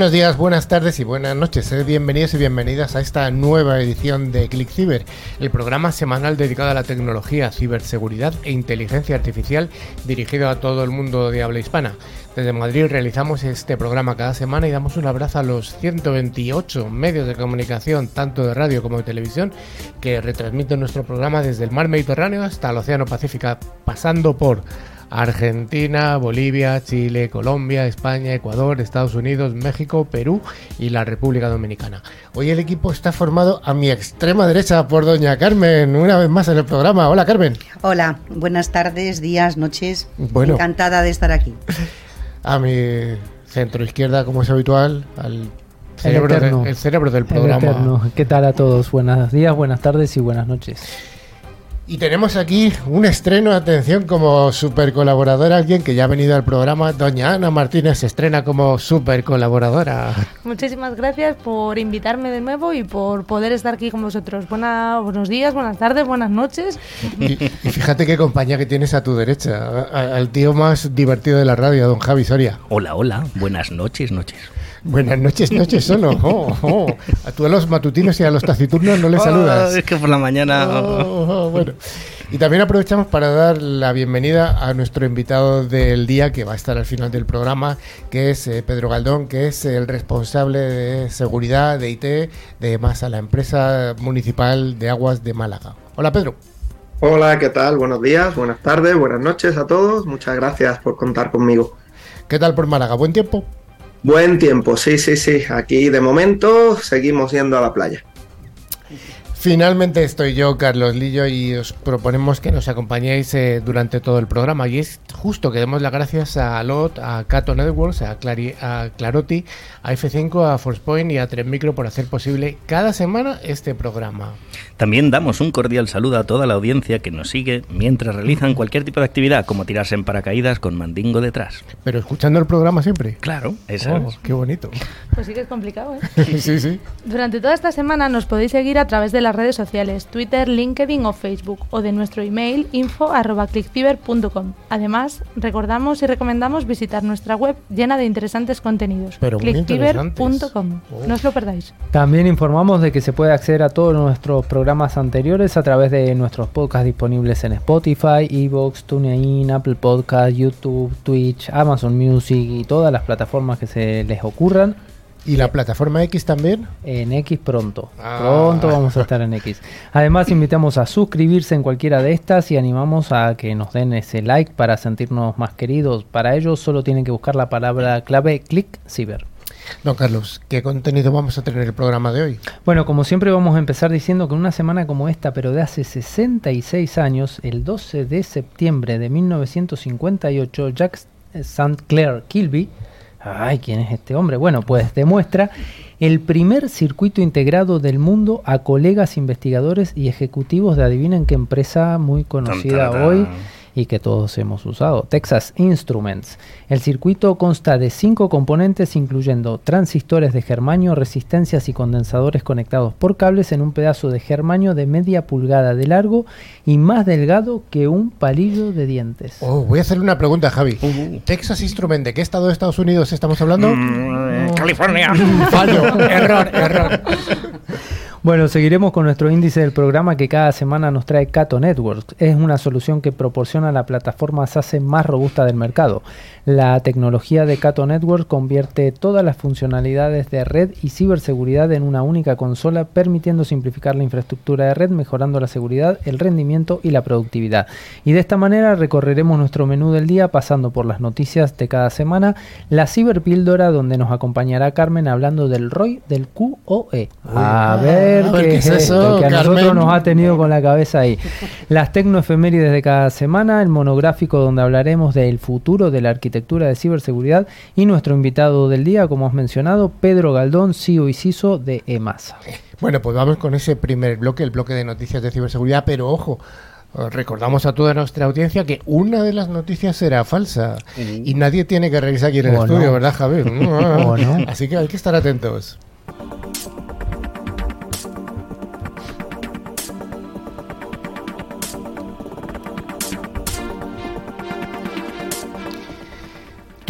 Buenos días, buenas tardes y buenas noches. Bienvenidos y bienvenidas a esta nueva edición de Click Cyber, el programa semanal dedicado a la tecnología, ciberseguridad e inteligencia artificial dirigido a todo el mundo de habla hispana. Desde Madrid realizamos este programa cada semana y damos un abrazo a los 128 medios de comunicación, tanto de radio como de televisión, que retransmiten nuestro programa desde el mar Mediterráneo hasta el Océano Pacífico, pasando por Argentina, Bolivia, Chile, Colombia, España, Ecuador, Estados Unidos, México, Perú y la República Dominicana. Hoy el equipo está formado a mi extrema derecha por doña Carmen, una vez más en el programa. Hola Carmen. Hola, buenas tardes, días, noches. Encantada de estar aquí. A mi centro izquierda, como es habitual, al cerebro, el, cerebro del programa. ¿Qué tal a todos? Buenos días, buenas tardes y buenas noches. Y tenemos aquí un estreno, atención, como super colaboradora, alguien que ya ha venido al programa, doña Ana Martínez se estrena como super colaboradora. Muchísimas gracias por invitarme de nuevo y por poder estar aquí con vosotros. Buena, buenos días, buenas tardes, buenas noches. Y, fíjate qué compañía que tienes a tu derecha, al tío más divertido de la radio, don Javi Soria. Hola, hola, buenas noches, noches. Buenas noches, noches solo. Oh, oh. A tú a los matutinos y a los taciturnos no les oh, saludas. Es que por la mañana. Oh, bueno. Y también aprovechamos para dar la bienvenida a nuestro invitado del día, que va a estar al final del programa, que es eh, Pedro Galdón, que es el responsable de seguridad de IT de MASA, la empresa municipal de aguas de Málaga. Hola, Pedro. Hola, ¿qué tal? Buenos días, buenas tardes, buenas noches a todos. Muchas gracias por contar conmigo. ¿Qué tal por Málaga? ¿Buen tiempo? Buen tiempo, sí, sí, sí. Aquí de momento seguimos yendo a la playa. Finalmente estoy yo, Carlos Lillo, y os proponemos que nos acompañéis eh, durante todo el programa. Y es justo que demos las gracias a LOT, a Cato Networks, a, Clari a Clarotti, a F5, a ForcePoint y a Micro por hacer posible cada semana este programa. También damos un cordial saludo a toda la audiencia que nos sigue mientras realizan cualquier tipo de actividad, como tirarse en paracaídas con mandingo detrás. Pero escuchando el programa siempre. Claro, eso oh, Qué bonito. Pues sí que es complicado, ¿eh? sí, sí. Durante toda esta semana nos podéis seguir a través de la redes sociales, Twitter, LinkedIn o Facebook, o de nuestro email info.clickfiber.com. Además, recordamos y recomendamos visitar nuestra web llena de interesantes contenidos, clickfiber.com. Oh. No os lo perdáis. También informamos de que se puede acceder a todos nuestros programas anteriores a través de nuestros podcasts disponibles en Spotify, Evox, TuneIn, Apple Podcast, YouTube, Twitch, Amazon Music y todas las plataformas que se les ocurran. ¿Y la plataforma X también? En X pronto. Ah. Pronto vamos a estar en X. Además, invitamos a suscribirse en cualquiera de estas y animamos a que nos den ese like para sentirnos más queridos. Para ello, solo tienen que buscar la palabra clave click ciber. Don Carlos, ¿qué contenido vamos a tener en el programa de hoy? Bueno, como siempre vamos a empezar diciendo que en una semana como esta, pero de hace 66 años, el 12 de septiembre de 1958, Jack St. Clair Kilby Ay, ¿quién es este hombre? Bueno, pues demuestra el primer circuito integrado del mundo a colegas investigadores y ejecutivos de adivinen qué empresa muy conocida hoy y que todos hemos usado, Texas Instruments. El circuito consta de cinco componentes incluyendo transistores de germanio, resistencias y condensadores conectados por cables en un pedazo de germanio de media pulgada de largo y más delgado que un palillo de dientes. Oh, voy a hacer una pregunta, Javi. Uh-huh. Texas Instruments, ¿de qué estado de Estados Unidos estamos hablando? Mm, California. Fallo, error, error. Bueno, seguiremos con nuestro índice del programa que cada semana nos trae Cato Networks. Es una solución que proporciona la plataforma SASE más robusta del mercado. La tecnología de Cato Networks convierte todas las funcionalidades de red y ciberseguridad en una única consola, permitiendo simplificar la infraestructura de red, mejorando la seguridad, el rendimiento y la productividad. Y de esta manera recorreremos nuestro menú del día pasando por las noticias de cada semana, la ciberpíldora donde nos acompañará Carmen hablando del ROI del QOE. A ver qué, es eso, que a nosotros nos ha tenido con la cabeza ahí. Las tecnoefemérides de cada semana, el monográfico donde hablaremos del futuro de la arquitectura de ciberseguridad y nuestro invitado del día, como has mencionado, Pedro Galdón, CEO y CISO de EMASA. Bueno, pues vamos con ese primer bloque, el bloque de noticias de ciberseguridad, pero ojo, Recordamos a toda nuestra audiencia que una de las noticias será falsa y nadie tiene que revisar aquí en el estudio, ¿verdad, Javier? Así que hay que estar atentos.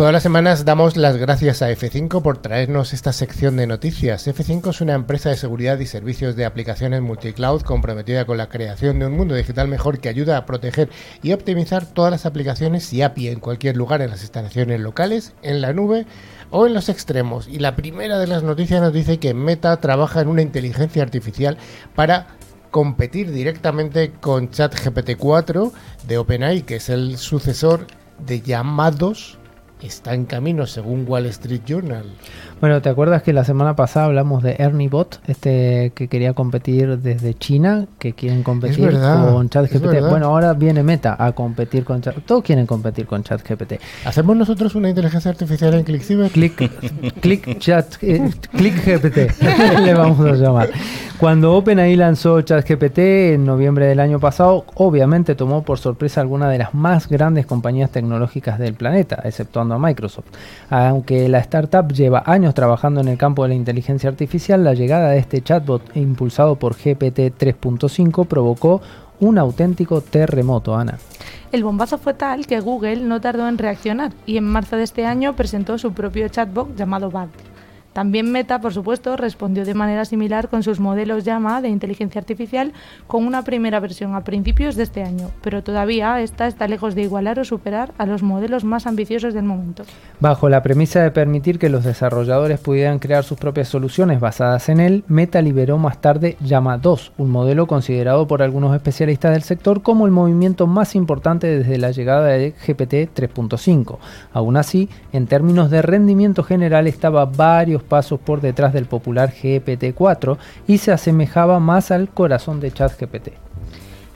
Todas las semanas damos las gracias a F5 por traernos esta sección de noticias. F5 es una empresa de seguridad y servicios de aplicaciones multicloud comprometida con la creación de un mundo digital mejor que ayuda a proteger y optimizar todas las aplicaciones y API en cualquier lugar en las instalaciones locales, en la nube o en los extremos. Y la primera de las noticias nos dice que Meta trabaja en una inteligencia artificial para competir directamente con ChatGPT 4 de OpenAI, que es el sucesor de llamados está en camino según Wall Street Journal. Bueno, ¿te acuerdas que la semana pasada hablamos de Ernie Bot, este que quería competir desde China, que quieren competir con ChatGPT? Bueno, ahora viene Meta a competir con Chat. Todos quieren competir con ChatGPT. ¿Hacemos nosotros una inteligencia artificial en ClickCiber? Click, click Chat, eh, ClickGPT, le vamos a llamar. Cuando OpenAI lanzó ChatGPT en noviembre del año pasado, obviamente tomó por sorpresa alguna de las más grandes compañías tecnológicas del planeta, exceptuando a Microsoft. Aunque la startup lleva años trabajando en el campo de la inteligencia artificial, la llegada de este chatbot impulsado por GPT 3.5 provocó un auténtico terremoto, Ana. El bombazo fue tal que Google no tardó en reaccionar y en marzo de este año presentó su propio chatbot llamado Bard. También Meta, por supuesto, respondió de manera similar con sus modelos Llama de inteligencia artificial con una primera versión a principios de este año, pero todavía esta está lejos de igualar o superar a los modelos más ambiciosos del momento. Bajo la premisa de permitir que los desarrolladores pudieran crear sus propias soluciones basadas en él, Meta liberó más tarde Llama 2, un modelo considerado por algunos especialistas del sector como el movimiento más importante desde la llegada de GPT 3.5. Aún así, en términos de rendimiento general estaba varios pasos por detrás del popular GPT-4 y se asemejaba más al corazón de ChatGPT.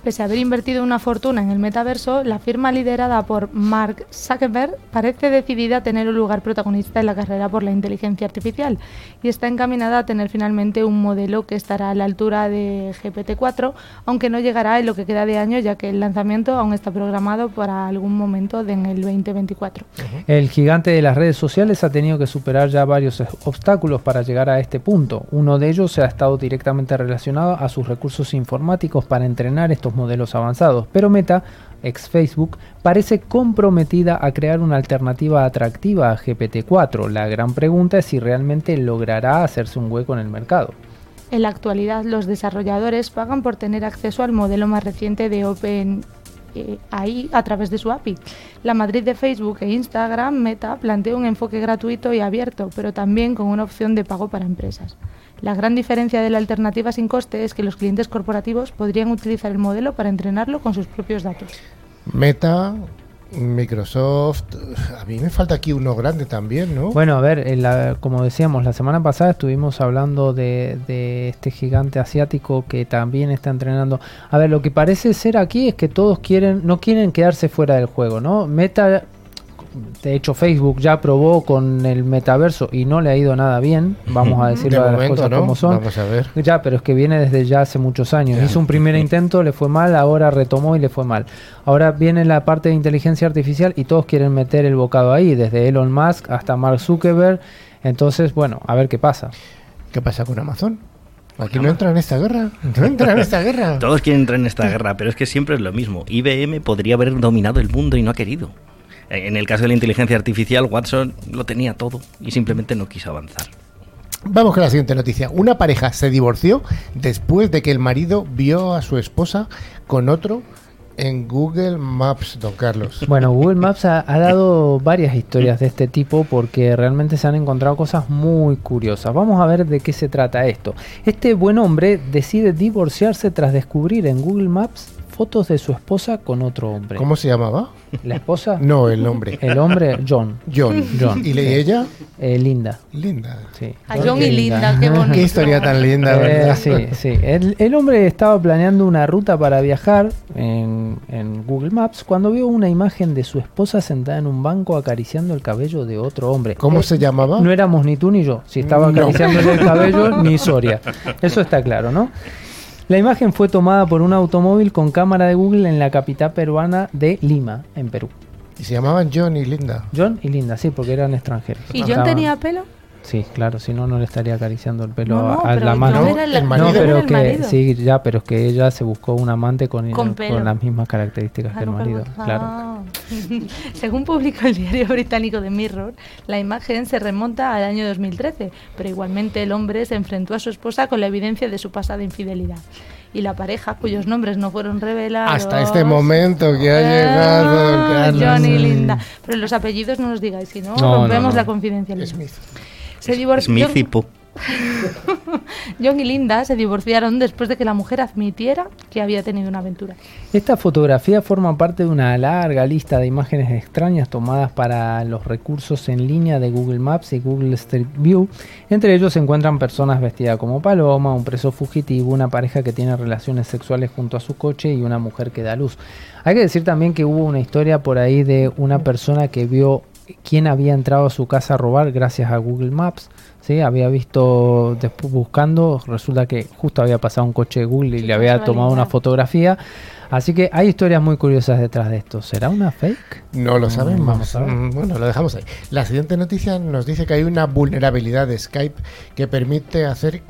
Pese a haber invertido una fortuna en el metaverso, la firma liderada por Mark Zuckerberg parece decidida a tener un lugar protagonista en la carrera por la inteligencia artificial y está encaminada a tener finalmente un modelo que estará a la altura de GPT-4, aunque no llegará en lo que queda de año, ya que el lanzamiento aún está programado para algún momento en el 2024. El gigante de las redes sociales ha tenido que superar ya varios obstáculos para llegar a este punto. Uno de ellos se ha estado directamente relacionado a sus recursos informáticos para entrenar estos modelos avanzados, pero Meta, ex Facebook, parece comprometida a crear una alternativa atractiva a GPT-4. La gran pregunta es si realmente logrará hacerse un hueco en el mercado. En la actualidad, los desarrolladores pagan por tener acceso al modelo más reciente de OpenAI a través de su API. La Madrid de Facebook e Instagram, Meta, plantea un enfoque gratuito y abierto, pero también con una opción de pago para empresas. La gran diferencia de la alternativa sin coste es que los clientes corporativos podrían utilizar el modelo para entrenarlo con sus propios datos. Meta, Microsoft, a mí me falta aquí uno grande también, ¿no? Bueno, a ver, como decíamos, la semana pasada estuvimos hablando de, de, este gigante asiático que también está entrenando. A ver, lo que parece ser aquí es que todos quieren, no quieren quedarse fuera del juego, ¿no? Meta de hecho Facebook ya probó con el metaverso y no le ha ido nada bien, vamos a decirlo las cosas como son. Vamos a ver. Ya, pero es que viene desde ya hace muchos años. Hizo un primer intento, le fue mal, ahora retomó y le fue mal. Ahora viene la parte de inteligencia artificial y todos quieren meter el bocado ahí, desde Elon Musk hasta Mark Zuckerberg. Entonces, bueno, a ver qué pasa. ¿Qué pasa con Amazon? Aquí no entra en esta guerra. No entra en esta guerra. Todos quieren entrar en esta guerra, pero es que siempre es lo mismo. IBM podría haber dominado el mundo y no ha querido. En el caso de la inteligencia artificial, Watson lo tenía todo y simplemente no quiso avanzar. Vamos con la siguiente noticia. Una pareja se divorció después de que el marido vio a su esposa con otro en Google Maps, don Carlos. Bueno, Google Maps ha, dado varias historias de este tipo porque realmente se han encontrado cosas muy curiosas. Vamos a ver de qué se trata esto. Este buen hombre decide divorciarse tras descubrir en Google Maps fotos de su esposa con otro hombre. ¿Cómo se llamaba? ¿La esposa? No, el hombre. El hombre, John. John. John. ¿Y ella? Eh, Linda. Linda. Sí. A John y Linda, qué bonito. Qué historia tan linda, eh, ¿verdad? sí, sí. El, hombre estaba planeando una ruta para viajar en, en, Google Maps cuando vio una imagen de su esposa sentada en un banco acariciando el cabello de otro hombre. ¿Cómo se llamaba? No éramos ni tú ni yo. Si estaba acariciándole el cabello, ni Soria. Eso está claro, ¿no? La imagen fue tomada por un automóvil con cámara de Google en la capital peruana de Lima, en Perú. ¿Y se llamaban John y Linda? John y Linda, sí, porque eran extranjeros. ¿Y John tenía pelo? Sí, claro, si no, no le estaría acariciando el pelo a, la mano. No, pero que sí, ya, pero es que ella se buscó un amante con, con, las mismas características que el marido, claro. Según publicó el diario británico The Mirror, la imagen se remonta al año 2013, pero igualmente el hombre se enfrentó a su esposa con la evidencia de su pasada infidelidad. Y la pareja, cuyos nombres no fueron revelados. Hasta este momento que ha llegado. John y Linda. Pero los apellidos no los digáis, si no, rompemos la confidencialidad. Smith. Se divorció. Smith y Pooh. John y Linda se divorciaron después de que la mujer admitiera que había tenido una aventura. Esta fotografía forma parte de una larga lista de imágenes extrañas tomadas para los recursos en línea de Google Maps y Google Street View. Entre ellos se encuentran personas vestidas como paloma, un preso fugitivo, una pareja que tiene relaciones sexuales junto a su coche y una mujer que da luz. Hay que decir también que hubo una historia por ahí de una persona que vio quién había entrado a su casa a robar gracias a Google Maps. ¿Sí? Había visto, después buscando, resulta que justo había pasado un coche de Google y le había tomado una fotografía. Así que hay historias muy curiosas detrás de esto. ¿Será una fake? No lo sabemos. Mm, bueno, lo dejamos ahí. La siguiente noticia nos dice que hay una vulnerabilidad de Skype que permite hacer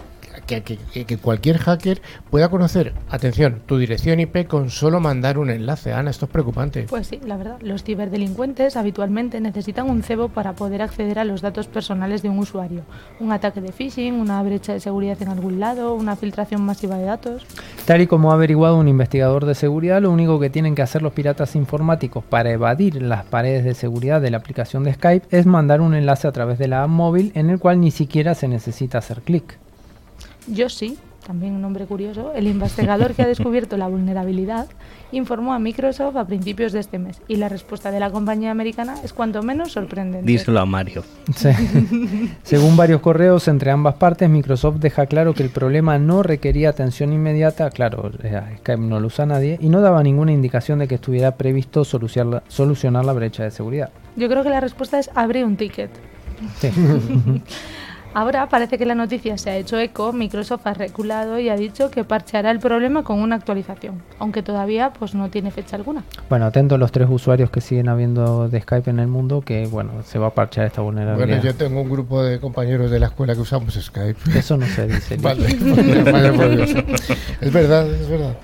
que, cualquier hacker pueda conocer, atención, tu dirección IP con solo mandar un enlace. Ana, esto es preocupante. Pues sí, la verdad. Los ciberdelincuentes habitualmente necesitan un cebo para poder acceder a los datos personales de un usuario. Un ataque de phishing, una brecha de seguridad en algún lado, una filtración masiva de datos. Tal y como ha averiguado un investigador de seguridad, lo único que tienen que hacer los piratas informáticos para evadir las paredes de seguridad de la aplicación de Skype es mandar un enlace a través de la app móvil en el cual ni siquiera se necesita hacer clic. Yo sí, también un nombre curioso, el investigador que ha descubierto la vulnerabilidad informó a Microsoft a principios de este mes y la respuesta de la compañía americana es cuanto menos sorprendente. Díselo a Mario. Según varios correos entre ambas partes, Microsoft deja claro que el problema no requería atención inmediata, claro, eh, Skype no lo usa nadie, y no daba ninguna indicación de que estuviera previsto solucionar la, solucionar la brecha de seguridad. Yo creo que la respuesta es abrir un ticket. Sí. Ahora parece que la noticia se ha hecho eco, Microsoft ha reculado y ha dicho que parcheará el problema con una actualización, aunque todavía pues no tiene fecha alguna. Bueno, atentos los tres usuarios que siguen habiendo de Skype en el mundo, que bueno, se va a parchear esta vulnerabilidad. Bueno, yo tengo un grupo de compañeros de la escuela que usamos Skype. Eso no se dice. vale, es verdad, es verdad.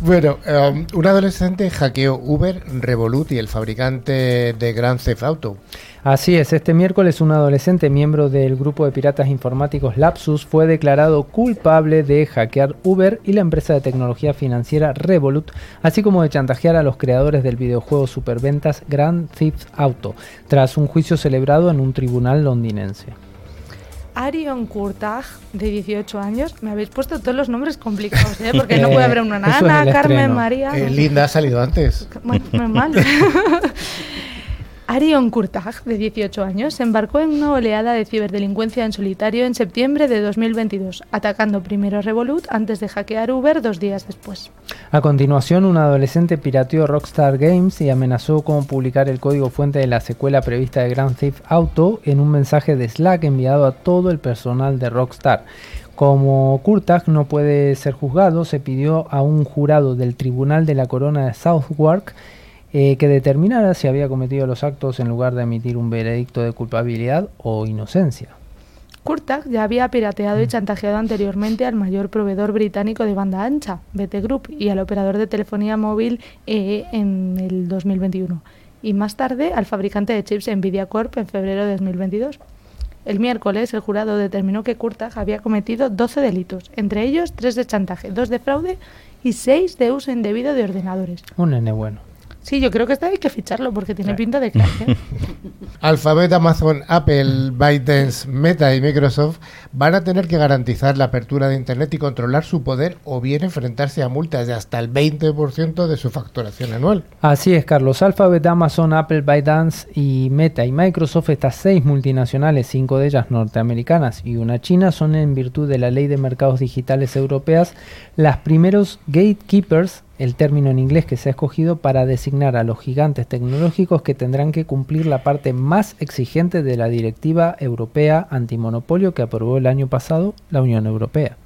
Bueno, um, un adolescente hackeó Uber, Revolut y el fabricante de Grand Theft Auto. Así es, este miércoles un adolescente miembro del grupo de piratas informáticos Lapsus fue declarado culpable de hackear Uber y la empresa de tecnología financiera Revolut, así como de chantajear a los creadores del videojuego superventas Grand Theft Auto, tras un juicio celebrado en un tribunal londinense. Arion Kurtag, de 18 años. Me habéis puesto todos los nombres complicados, ¿eh? Porque no puede haber una Ana, Carmen, María. Eh, Linda ha salido antes. Bueno, mal. Arion Kurtag, de 18 años, se embarcó en una oleada de ciberdelincuencia en solitario en septiembre de 2022, atacando primero Revolut antes de hackear Uber dos días después. A continuación, un adolescente pirateó Rockstar Games y amenazó con publicar el código fuente de la secuela prevista de Grand Theft Auto en un mensaje de Slack enviado a todo el personal de Rockstar. Como Kurtag no puede ser juzgado, se pidió a un jurado del Tribunal de la Corona de Southwark eh, que determinara si había cometido los actos en lugar de emitir un veredicto de culpabilidad o inocencia. Kurtag ya había pirateado y mm. chantajeado anteriormente al mayor proveedor británico de banda ancha, BT Group, y al operador de telefonía móvil EE en el 2021, y más tarde al fabricante de chips Nvidia Corp en febrero de 2022. El miércoles, el jurado determinó que Kurtag había cometido 12 delitos, entre ellos 3 de chantaje, 2 de fraude y 6 de uso indebido de ordenadores. Un nene bueno. Sí, yo creo que esta hay que ficharlo porque tiene pinta de crack. ¿eh? Alphabet, Amazon, Apple, ByteDance, Meta y Microsoft van a tener que garantizar la apertura de Internet y controlar su poder o bien enfrentarse a multas de hasta el 20% de su facturación anual. Así es, Carlos. Alphabet, Amazon, Apple, ByteDance y Meta y Microsoft, estas seis multinacionales, cinco de ellas norteamericanas y una china, son en virtud de la Ley de Mercados Digitales Europeas las primeros gatekeepers el término en inglés que se ha escogido para designar a los gigantes tecnológicos que tendrán que cumplir la parte más exigente de la Directiva Europea Antimonopolio que aprobó el año pasado la Unión Europea.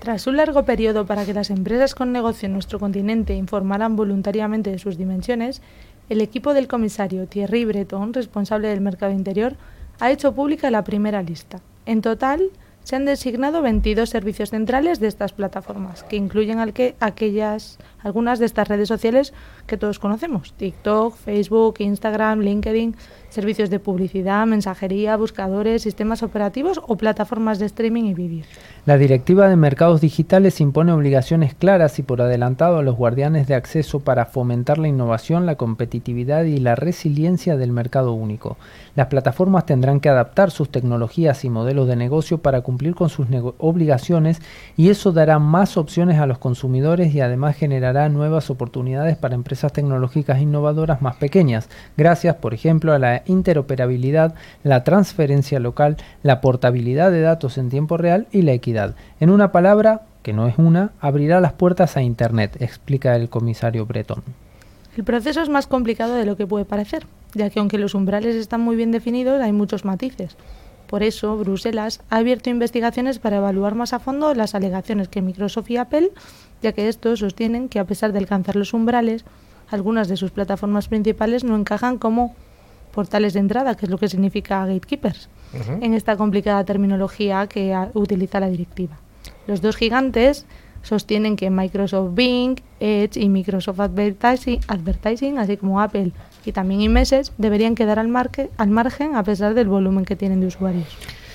Tras un largo periodo para que las empresas con negocio en nuestro continente informaran voluntariamente de sus dimensiones, el equipo del comisario Thierry Breton, responsable del mercado interior, ha hecho pública la primera lista. En total, se han designado 22 servicios centrales de estas plataformas, que incluyen aquellas, algunas de estas redes sociales que todos conocemos, TikTok, Facebook, Instagram, LinkedIn, servicios de publicidad, mensajería, buscadores, sistemas operativos o plataformas de streaming y vídeo. La Directiva de Mercados Digitales impone obligaciones claras y por adelantado a los guardianes de acceso para fomentar la innovación, la competitividad y la resiliencia del mercado único. Las plataformas tendrán que adaptar sus tecnologías y modelos de negocio para cumplir con sus obligaciones y eso dará más opciones a los consumidores y además nuevas oportunidades para empresas tecnológicas innovadoras más pequeñas, gracias, por ejemplo, a la interoperabilidad, la transferencia local, la portabilidad de datos en tiempo real y la equidad. En una palabra, que no es una, abrirá las puertas a Internet, explica el comisario Breton. El proceso es más complicado de lo que puede parecer, ya que aunque los umbrales están muy bien definidos, hay muchos matices. Por eso, Bruselas ha abierto investigaciones para evaluar más a fondo las alegaciones que Microsoft y Apple, ya que estos sostienen que a pesar de alcanzar los umbrales, algunas de sus plataformas principales no encajan como portales de entrada, que es lo que significa gatekeepers, en esta complicada terminología que utiliza la directiva. Los dos gigantes sostienen que Microsoft Bing, Edge y Microsoft Advertising, Advertising así como Apple y también iMessage, deberían quedar al, al margen a pesar del volumen que tienen de usuarios.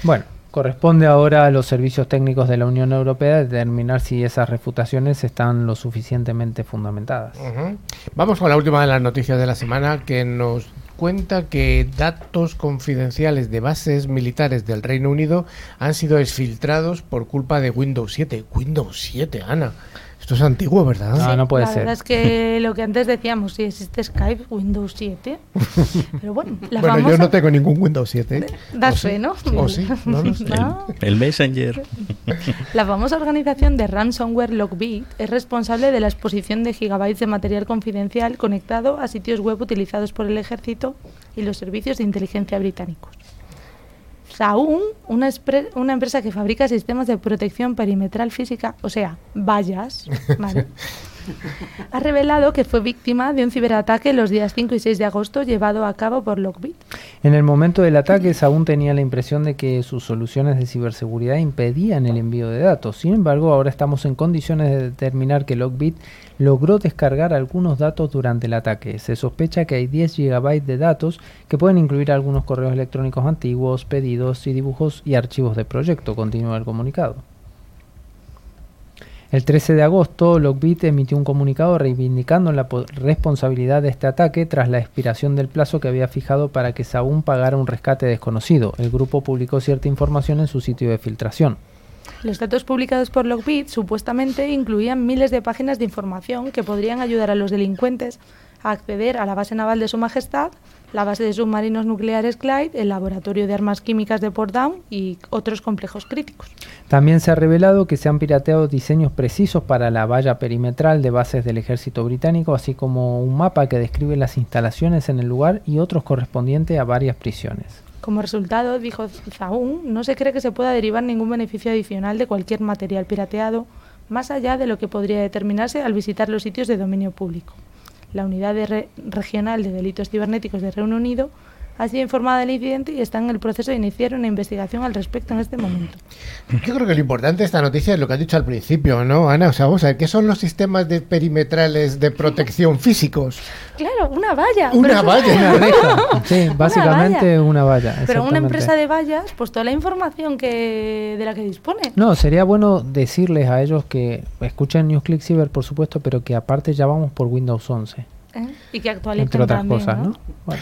Bueno, corresponde ahora a los servicios técnicos de la Unión Europea determinar si esas refutaciones están lo suficientemente fundamentadas. Vamos con la última de las noticias de la semana que nos cuenta que datos confidenciales de bases militares del Reino Unido han sido exfiltrados por culpa de Windows 7. Windows 7, Ana. Esto es antiguo, ¿verdad? No, no puede la ser. verdad es que lo que antes decíamos, si existe Skype, Windows 7. Pero bueno, la bueno yo no tengo ningún Windows 7. Das fe, ¿no? O sí, no, no El, Messenger. La famosa organización de ransomware Lockbit es responsable de la exposición de gigabytes de material confidencial conectado a sitios web utilizados por el ejército y los servicios de inteligencia británicos. Saúl, una, una, empresa que fabrica sistemas de protección perimetral física, o sea, vallas, ha revelado que fue víctima de un ciberataque los días 5 y 6 de agosto llevado a cabo por Lockbit. En el momento del ataque, Saúl tenía la impresión de que sus soluciones de ciberseguridad impedían el envío de datos. Sin embargo, ahora estamos en condiciones de determinar que Lockbit logró descargar algunos datos durante el ataque. Se sospecha que hay 10 GB de datos que pueden incluir algunos correos electrónicos antiguos, pedidos y dibujos y archivos de proyecto, continúa el comunicado. El 13 de agosto, Lockbit emitió un comunicado reivindicando la responsabilidad de este ataque tras la expiración del plazo que había fijado para que Saúl pagara un rescate desconocido. El grupo publicó cierta información en su sitio de filtración. Los datos publicados por Lockbit supuestamente incluían miles de páginas de información que podrían ayudar a los delincuentes a acceder a la base naval de Su Majestad, la base de submarinos nucleares Clyde, el laboratorio de armas químicas de Port Down y otros complejos críticos. También se ha revelado que se han pirateado diseños precisos para la valla perimetral de bases del ejército británico, así como un mapa que describe las instalaciones en el lugar y otros correspondientes a varias prisiones. Como resultado, dijo Zaun, no se cree que se pueda derivar ningún beneficio adicional de cualquier material pirateado, más allá de lo que podría determinarse al visitar los sitios de dominio público. La Unidad Regional de Delitos Cibernéticos de Reino Unido ha sido informada del incidente y está en el proceso de iniciar una investigación al respecto en este momento. Yo creo que lo importante de esta noticia es lo que has dicho al principio, ¿no, Ana? O sea, vamos a ver, ¿qué son los sistemas de perimetrales de protección físicos? Claro, una valla. Una valla. Una reja. Sí, básicamente una valla. Pero una empresa de vallas, pues toda la información que de la que dispone. No, sería bueno decirles a ellos que escuchen NewsClick Cyber, por supuesto, pero que aparte ya vamos por Windows 11. ¿Eh? Y que actualicen Entre otras cosas, ¿no? Bueno.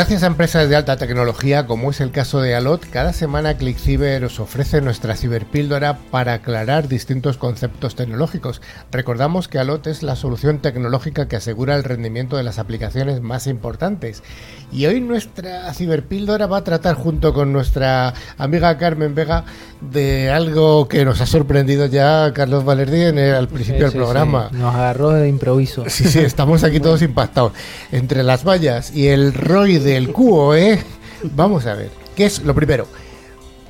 Gracias a empresas de alta tecnología, como es el caso de Alot, cada semana ClickCiber os ofrece nuestra ciberpíldora para aclarar distintos conceptos tecnológicos. Recordamos que Alot es la solución tecnológica que asegura el rendimiento de las aplicaciones más importantes. Y hoy nuestra ciberpíldora va a tratar junto con nuestra amiga Carmen Vega de algo que nos ha sorprendido ya Carlos Valerdi en al principio del programa. Nos agarró de improviso. Sí, sí, estamos aquí todos impactados. Entre las vallas y el ROI del QOE, vamos a ver, ¿qué es lo primero?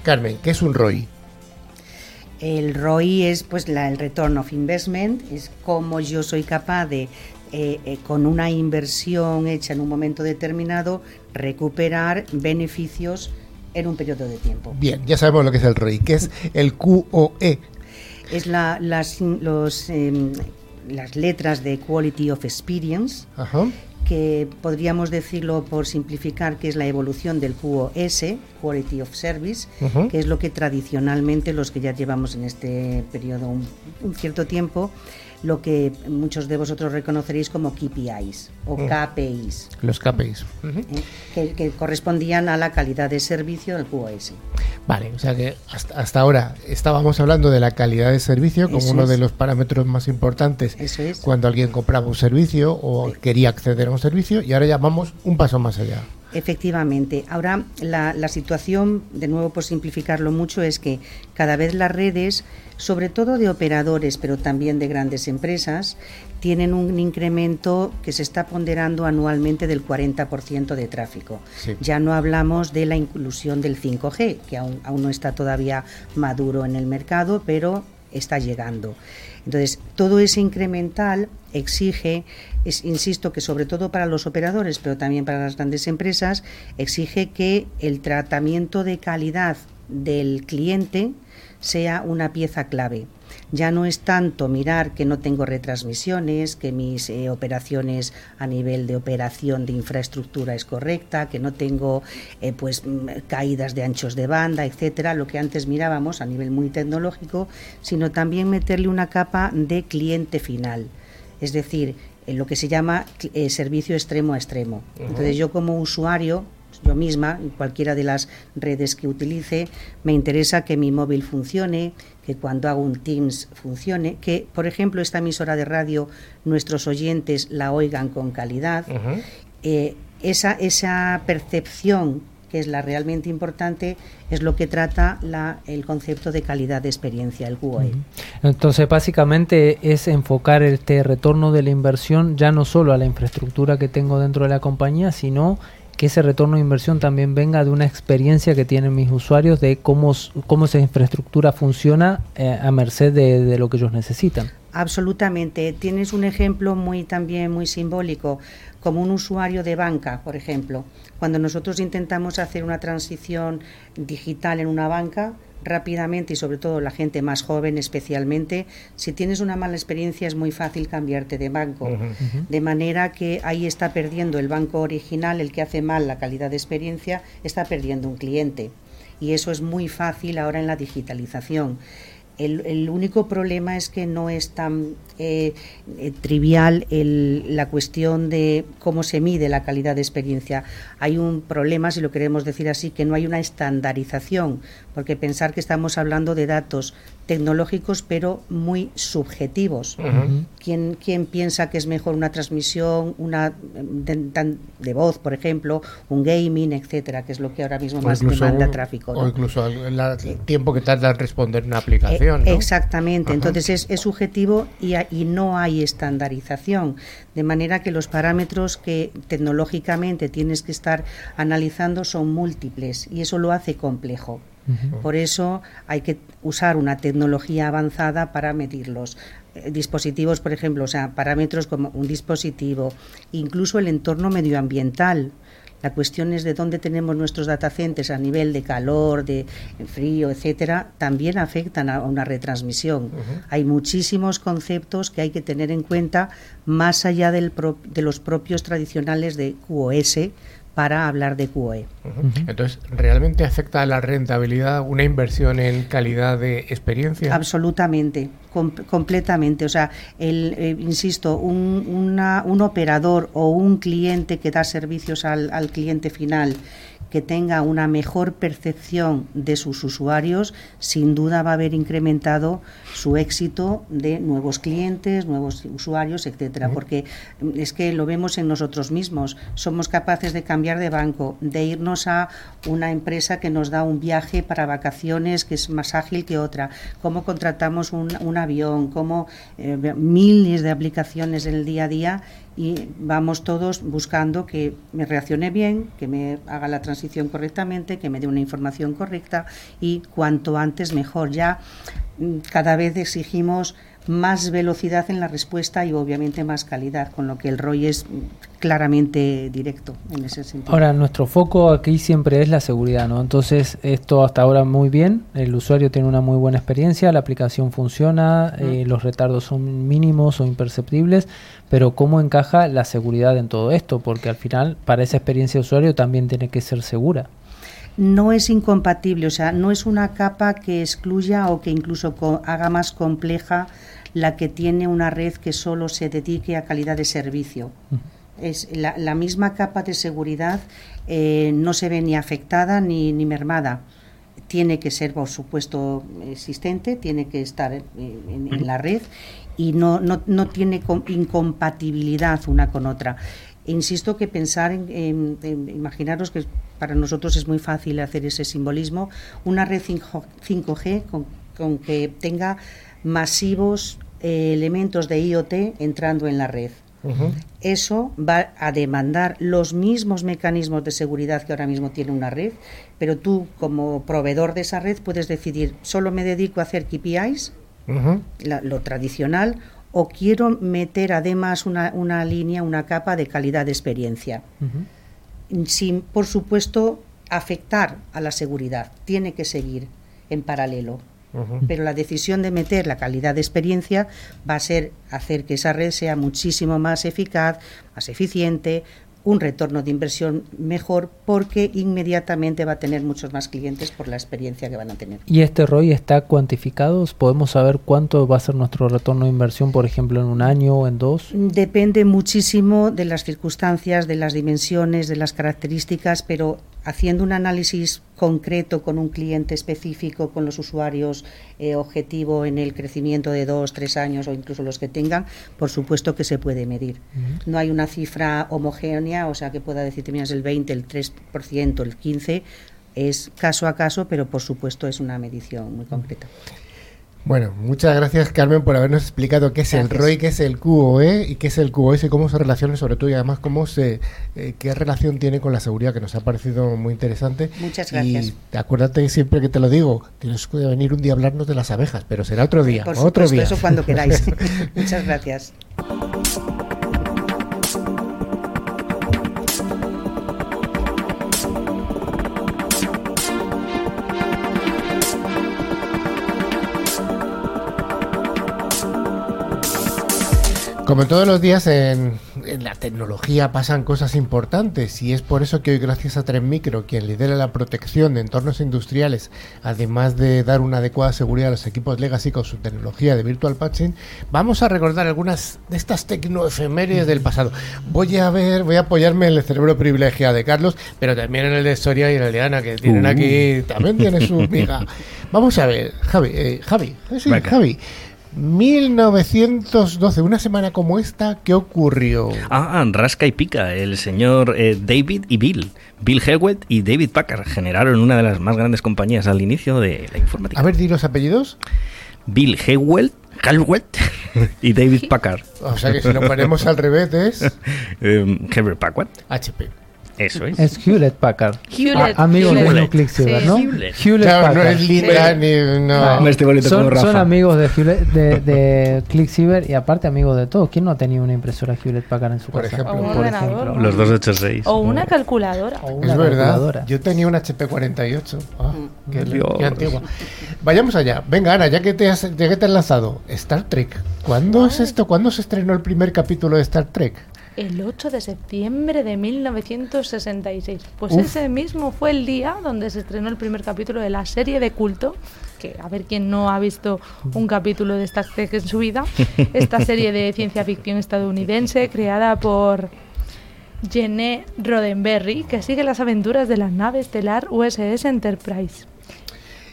Carmen, ¿qué es un ROI? El ROI es pues la, el return of investment, es como yo soy capaz de eh, eh, con una inversión hecha en un momento determinado recuperar beneficios en un periodo de tiempo. Bien, ya sabemos lo que es el ROI. ¿Qué es el QOE? Es la, las, los, em, las letras de Quality of Experience, que podríamos decirlo por simplificar que es la evolución del QoS, Quality of Service, que es lo que tradicionalmente los que ya llevamos en este periodo un cierto tiempo lo que muchos de vosotros reconoceréis como KPIs o mm. KPIs. Los KPIs. Eh, que, correspondían a la calidad de servicio del QoS. Vale, o sea que hasta, ahora estábamos hablando de la calidad de servicio como uno de los parámetros más importantes cuando alguien compraba un servicio o quería acceder a un servicio y ahora ya vamos un paso más allá. Efectivamente. Ahora la, la, situación, de nuevo por simplificarlo mucho, es que cada vez las redes, sobre todo de operadores, pero también de grandes empresas, tienen un incremento que se está ponderando anualmente del 40% de tráfico. Ya no hablamos de la inclusión del 5G, que aún, aún no está todavía maduro en el mercado, pero está llegando. Entonces, todo ese incremental exige, insisto que sobre todo para los operadores, pero también para las grandes empresas, exige que el tratamiento de calidad del cliente sea una pieza clave. Ya no es tanto mirar que no tengo retransmisiones, que mis eh, operaciones a nivel de operación de infraestructura es correcta, que no tengo eh, pues mm, caídas de anchos de banda, etcétera, lo que antes mirábamos a nivel muy tecnológico, sino también meterle una capa de cliente final. Es decir, en lo que se llama eh, servicio extremo a extremo. Entonces yo como usuario yo misma, en cualquiera de las redes que utilice, me interesa que mi móvil funcione, que cuando hago un Teams funcione, que, por ejemplo, esta emisora de radio, nuestros oyentes la oigan con calidad. Eh, esa, esa percepción que es la realmente importante, es lo que trata la, el concepto de calidad de experiencia, el QoE. Entonces, básicamente es enfocar este retorno de la inversión ya no solo a la infraestructura que tengo dentro de la compañía, sino que ese retorno de inversión también venga de una experiencia que tienen mis usuarios de cómo, cómo esa infraestructura funciona eh, a merced de, lo que ellos necesitan. Absolutamente. Tienes un ejemplo muy también muy simbólico, como un usuario de banca, por ejemplo. Cuando nosotros intentamos hacer una transición digital en una banca, rápidamente y sobre todo la gente más joven especialmente, si tienes una mala experiencia es muy fácil cambiarte de banco. De manera que ahí está perdiendo el banco original, el que hace mal la calidad de experiencia, está perdiendo un cliente. Y eso es muy fácil ahora en la digitalización. El, único problema es que no es tan eh, eh, trivial la cuestión de cómo se mide la calidad de experiencia. Hay un problema, si lo queremos decir así, que no hay una estandarización, porque pensar que estamos hablando de datos tecnológicos, pero muy subjetivos. ¿Quién, piensa que es mejor una transmisión una de, voz, por ejemplo, un gaming, etcétera, que es lo que ahora mismo más demanda tráfico? O incluso el, tiempo que tarda en responder una aplicación. Eh, exactamente, entonces es, subjetivo y, y no hay estandarización, de manera que los parámetros que tecnológicamente tienes que estar analizando son múltiples y eso lo hace complejo. Por eso hay que usar una tecnología avanzada para medirlos. Eh, dispositivos, por ejemplo, o sea, parámetros como un dispositivo, incluso el entorno medioambiental. La cuestión es de dónde tenemos nuestros datacentes a nivel de calor, de frío, etcétera, también afectan a una retransmisión. Hay muchísimos conceptos que hay que tener en cuenta más allá del de los propios tradicionales de QoS para hablar de QoE. Entonces, ¿realmente afecta a la rentabilidad una inversión en calidad de experiencia? Absolutamente, completamente. O sea, el, eh, insisto, un, un, operador o un cliente que da servicios al, al cliente final que tenga una mejor percepción de sus usuarios, sin duda va a haber incrementado su éxito de nuevos clientes, nuevos usuarios, etcétera, porque es que lo vemos en nosotros mismos. Somos capaces de cambiar de banco, de irnos a una empresa que nos da un viaje para vacaciones que es más ágil que otra, cómo contratamos un, avión, cómo eh, miles de aplicaciones en el día a día y vamos todos buscando que me reaccione bien, que me haga la transición correctamente, que me dé una información correcta y cuanto antes mejor. Ya mm, cada vez exigimos más velocidad en la respuesta y obviamente más calidad, con lo que el ROI es claramente directo en ese sentido. Ahora, nuestro foco aquí siempre es la seguridad, ¿no? Entonces, esto hasta ahora muy bien, el usuario tiene una muy buena experiencia, la aplicación funciona, eh, los retardos son mínimos o imperceptibles, pero ¿cómo encaja la seguridad en todo esto? Porque al final, para esa experiencia de usuario también tiene que ser segura no es incompatible, o sea, no es una capa que excluya o que incluso haga más compleja la que tiene una red que solo se dedique a calidad de servicio. Es la, misma capa de seguridad eh, no se ve ni afectada ni, ni mermada tiene que ser, por supuesto, existente, tiene que estar en, la red y no, no, no, tiene incompatibilidad una con otra. Insisto que pensar en, imaginaros que para nosotros es muy fácil hacer ese simbolismo, una red 5G con, que tenga masivos eh, elementos de IoT entrando en la red. Eso va a demandar los mismos mecanismos de seguridad que ahora mismo tiene una red, pero tú como proveedor de esa red puedes decidir, solo me dedico a hacer KPIs, lo tradicional, o quiero meter además una, una línea, una capa de calidad de experiencia, sin, por supuesto, afectar a la seguridad. Tiene que seguir en paralelo. Pero la decisión de meter la calidad de experiencia va a ser hacer que esa red sea muchísimo más eficaz, más eficiente, un retorno de inversión mejor porque inmediatamente va a tener muchos más clientes por la experiencia que van a tener. ¿Y este ROI está cuantificado? ¿Podemos saber cuánto va a ser nuestro retorno de inversión, por ejemplo, en un año o en dos? Depende muchísimo de las circunstancias, de las dimensiones, de las características, pero haciendo un análisis concreto con un cliente específico, con los usuarios eh, objetivo en el crecimiento de dos, tres años o incluso los que tengan, por supuesto que se puede medir. No hay una cifra homogénea, o sea, que pueda decir, es el 20, el 3%, el 15%, es caso a caso, pero por supuesto es una medición muy concreta. Bueno, muchas gracias Carmen por habernos explicado qué es el ROI, qué es el QoE y qué es el QoS y cómo se relaciona sobre todo y además cómo se, eh, qué relación tiene con la seguridad que nos ha parecido muy interesante. Muchas gracias. Y acuérdate siempre que te lo digo, tienes que venir un día a hablarnos de las abejas, pero será otro día. Por otro día. eso cuando queráis. Muchas gracias. Como todos los días en, la tecnología pasan cosas importantes y es por eso que hoy gracias a Tren Micro, quien lidera la protección de entornos industriales, además de dar una adecuada seguridad a los equipos legacy con su tecnología de virtual patching, vamos a recordar algunas de estas tecnoefemérides del pasado. Voy a ver, voy a apoyarme en el cerebro privilegiado de Carlos, pero también en el de Soria y en el de Ana, que tienen aquí, uh. también tiene su miga. Vamos a ver, Javi, eh, Javi, sí, Javi. 1912, una semana como esta, ¿qué ocurrió? Ah, rasca y pica. El señor eh, David y Bill, Bill Hewitt y David Packard, generaron una de las más grandes compañías al inicio de la informática. A ver, di los apellidos. Bill Hewitt, Hewitt y David Packard. O sea que si lo ponemos al revés es... eh, Herbert Packard. HP. Eso es. Es Hewlett Packard. Hewlett, ah, amigos de ¿no? Hewlett. Hewlett claro, Packard. no es Linda ni. No. este son, son, amigos de, Hewlett, de, de ClickSilver y aparte amigos de todos. ¿Quién no ha tenido una impresora Hewlett Packard en su por casa? Ejemplo, o por ejemplo. Los 286. O una calculadora. O una es verdad. Yo tenía una HP 48. Ah, qué, qué, antigua. Vayamos allá. Venga, Ana, ya que te has, ya que te has lanzado, Star Trek. ¿Cuándo es esto? ¿Cuándo se estrenó el primer capítulo de Star Trek? El 8 de septiembre de 1966. Pues Uf. ese mismo fue el día donde se estrenó el primer capítulo de la serie de culto, que a ver quién no ha visto un capítulo de Star Trek en su vida, esta serie de ciencia ficción estadounidense creada por Gene Roddenberry, que sigue las aventuras de la nave estelar USS Enterprise.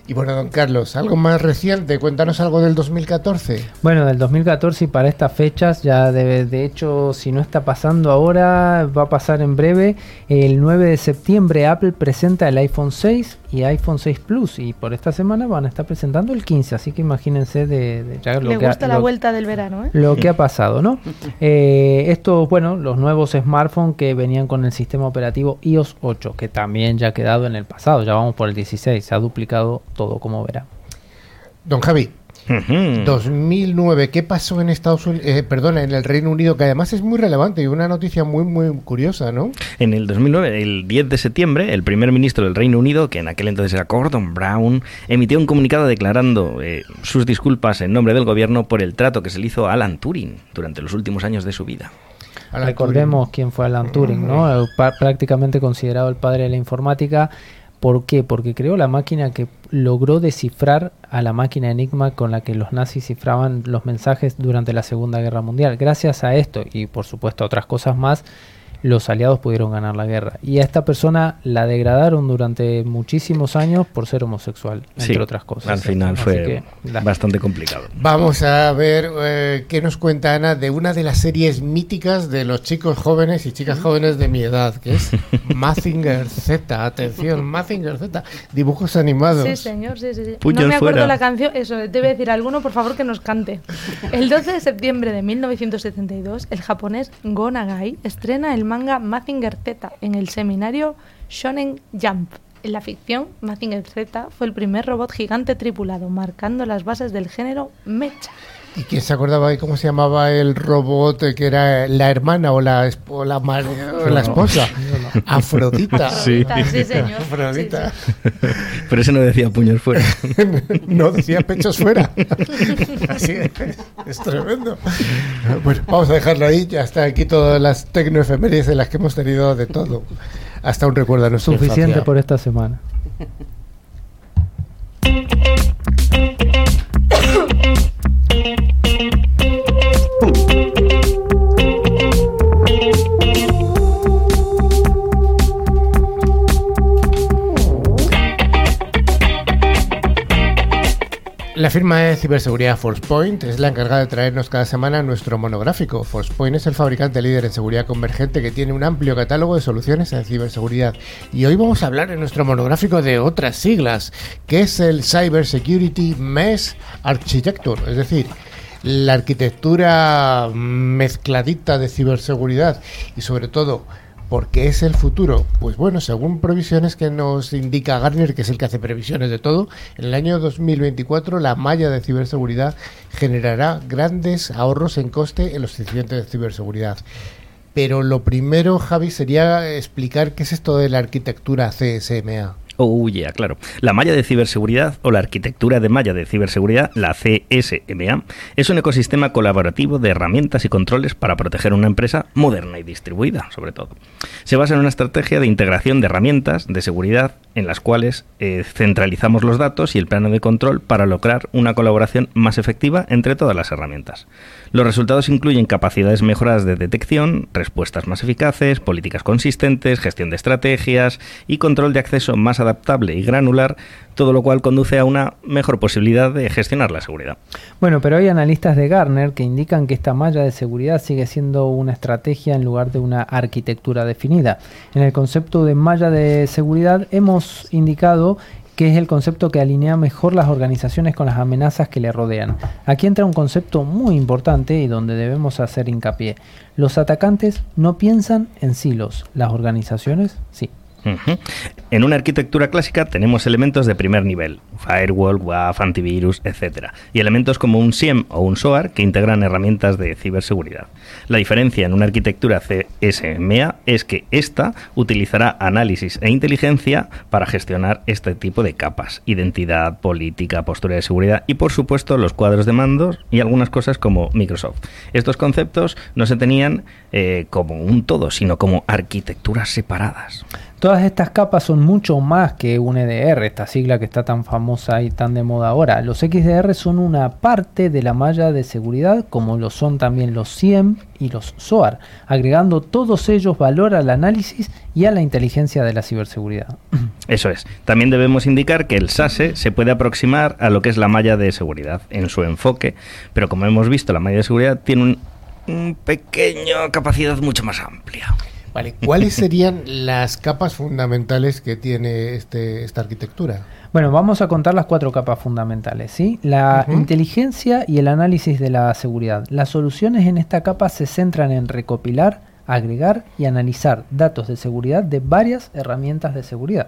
Y bueno, don Carlos, algo más reciente, cuéntanos algo del 2014. Bueno, del 2014 y para estas fechas, ya de, de hecho, si no está pasando ahora, va a pasar en breve. El 9 de septiembre Apple presenta el iPhone 6 y iPhone 6 Plus y por esta semana van a estar presentando el 15, así que imagínense de, de ya lo Le que ha- gusta la lo- vuelta del verano, ¿eh? lo que ha pasado, ¿no? Eh, estos, bueno, los nuevos smartphones que venían con el sistema operativo iOS 8, que también ya ha quedado en el pasado, ya vamos por el 16, se ha duplicado todo, como verá. Don Javi, Ujú. 2009, ¿qué pasó en Estados Unidos? perdona, en el Reino Unido, que además es muy relevante y una noticia muy, muy curiosa, ¿no? En el 2009, el 10 de septiembre, el primer ministro del Reino Unido, que en aquel entonces era Gordon Brown, emitió un comunicado declarando eh, sus disculpas en nombre del gobierno por el trato que se le hizo a Alan Turing durante los últimos años de su vida. Alan Recordemos quién fue Alan Turing, ¿no? Eh, pa- prácticamente considerado el padre de la informática. ¿Por qué? Porque creó la máquina que logró descifrar a la máquina Enigma con la que los nazis cifraban los mensajes durante la Segunda Guerra Mundial. Gracias a esto y por supuesto a otras cosas más, los aliados pudieron ganar la guerra. Y a esta persona la degradaron durante muchísimos años por ser homosexual, entre Sí, otras cosas. Al final Así fue que bastante complicado. Vamos a ver eh, qué nos cuenta Ana de una de las series míticas de los chicos jóvenes y chicas jóvenes de mi edad, que es Mazinger Z. Atención, Mazinger Z. Dibujos animados. Sí, señor, sí, sí. sí. Puños no me acuerdo fuera. la canción, eso, debe decir alguno, por favor, que nos cante. El 12 de septiembre de 1972, el japonés Go Nagai estrena el manga Mazinger Z en el seminario Shonen Jump. En la ficción, Mazinger Z fue el primer robot gigante tripulado, marcando las bases del género mecha. ¿Y quién se acordaba de cómo se llamaba el robot que era la hermana o la, esp- o la, madre- o la esposa? Afrodita. Sí. Sí, señor. Afrodita. Pero ese no decía puños fuera. No decía pechos fuera. Así es, es tremendo. Bueno, vamos a dejarlo ahí. Ya está aquí todas las tecnoefemérides en las que hemos tenido de todo. Hasta un recuerdo a nuestra Suficiente infancia. por esta semana. La firma de ciberseguridad ForcePoint es la encargada de traernos cada semana nuestro monográfico. ForcePoint es el fabricante líder en seguridad convergente que tiene un amplio catálogo de soluciones en ciberseguridad. Y hoy vamos a hablar en nuestro monográfico de otras siglas, que es el Cyber Security Mesh Architecture, es decir, la arquitectura mezcladita de ciberseguridad y sobre todo ¿Por qué es el futuro? Pues bueno, según previsiones que nos indica Gartner, que es el que hace previsiones de todo, en el año 2024 la malla de ciberseguridad generará grandes ahorros en coste en los incidentes de ciberseguridad. Pero lo primero, Javi, sería explicar qué es esto de la arquitectura CSMA. Oh, yeah, claro. La malla de ciberseguridad o la arquitectura de malla de ciberseguridad, la CSMA, es un ecosistema colaborativo de herramientas y controles para proteger una empresa moderna y distribuida, sobre todo. Se basa en una estrategia de integración de herramientas de seguridad en las cuales eh, centralizamos los datos y el plano de control para lograr una colaboración más efectiva entre todas las herramientas. Los resultados incluyen capacidades mejoradas de detección, respuestas más eficaces, políticas consistentes, gestión de estrategias y control de acceso más adaptable y granular, todo lo cual conduce a una mejor posibilidad de gestionar la seguridad. Bueno, pero hay analistas de Gartner que indican que esta malla de seguridad sigue siendo una estrategia en lugar de una arquitectura definida. En el concepto de malla de seguridad hemos indicado que es el concepto que alinea mejor las organizaciones con las amenazas que le rodean. Aquí entra un concepto muy importante y donde debemos hacer hincapié. Los atacantes no piensan en silos, las organizaciones sí. En una arquitectura clásica tenemos elementos de primer nivel, firewall, WAF, antivirus, etc. Y elementos como un SIEM o un SOAR que integran herramientas de ciberseguridad. La diferencia en una arquitectura CSMA es que esta utilizará análisis e inteligencia para gestionar este tipo de capas, identidad, política, postura de seguridad y por supuesto los cuadros de mandos y algunas cosas como Microsoft. Estos conceptos no se tenían eh, como un todo, sino como arquitecturas separadas. Todas estas capas son mucho más que un EDR, esta sigla que está tan famosa y tan de moda ahora. Los XDR son una parte de la malla de seguridad, como lo son también los SIEM y los SOAR, agregando todos ellos valor al análisis y a la inteligencia de la ciberseguridad. Eso es. También debemos indicar que el SASE se puede aproximar a lo que es la malla de seguridad en su enfoque, pero como hemos visto, la malla de seguridad tiene un, un capacidad mucho más amplia. ¿cuáles serían las capas fundamentales que tiene este, esta arquitectura? Bueno, vamos a contar las cuatro capas fundamentales, ¿sí? La inteligencia y el análisis de la seguridad. Las soluciones en esta capa se centran en recopilar, agregar y analizar datos de seguridad de varias herramientas de seguridad.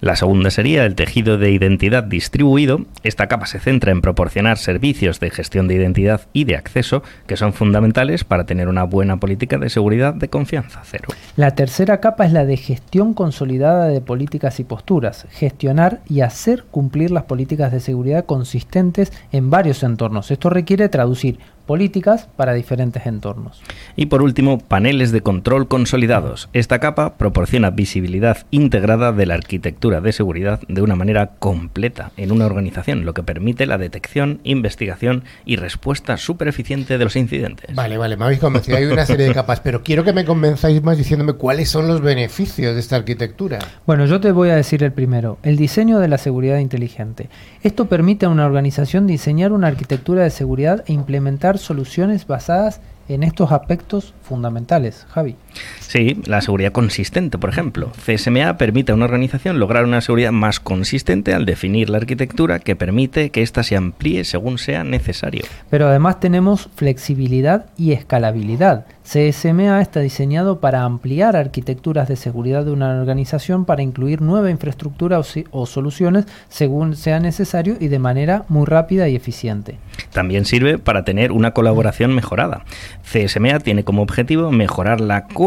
La segunda sería el tejido de identidad distribuido. Esta capa se centra en proporcionar servicios de gestión de identidad y de acceso que son fundamentales para tener una buena política de seguridad de confianza cero. La tercera capa es la de gestión consolidada de políticas y posturas, gestionar y hacer cumplir las políticas de seguridad consistentes en varios entornos. Esto requiere traducir políticas para diferentes entornos. Y por último, paneles de control consolidados. Esta capa proporciona visibilidad integrada de la arquitectura de seguridad de una manera completa en una organización, lo que permite la detección, investigación y respuesta súper eficiente de los incidentes. Vale, vale, me habéis convencido. Hay una serie de capas, pero quiero que me convenzáis más diciéndome cuáles son los beneficios de esta arquitectura. Bueno, yo te voy a decir el primero, el diseño de la seguridad inteligente. Esto permite a una organización diseñar una arquitectura de seguridad e implementar soluciones basadas en estos aspectos fundamentales, Javi. Sí, la seguridad consistente, por ejemplo. CSMA permite a una organización lograr una seguridad más consistente al definir la arquitectura que permite que ésta se amplíe según sea necesario. Pero además tenemos flexibilidad y escalabilidad. CSMA está diseñado para ampliar arquitecturas de seguridad de una organización para incluir nueva infraestructura o, o soluciones según sea necesario y de manera muy rápida y eficiente. También sirve para tener una colaboración mejorada. CSMA tiene como objetivo mejorar la colaboración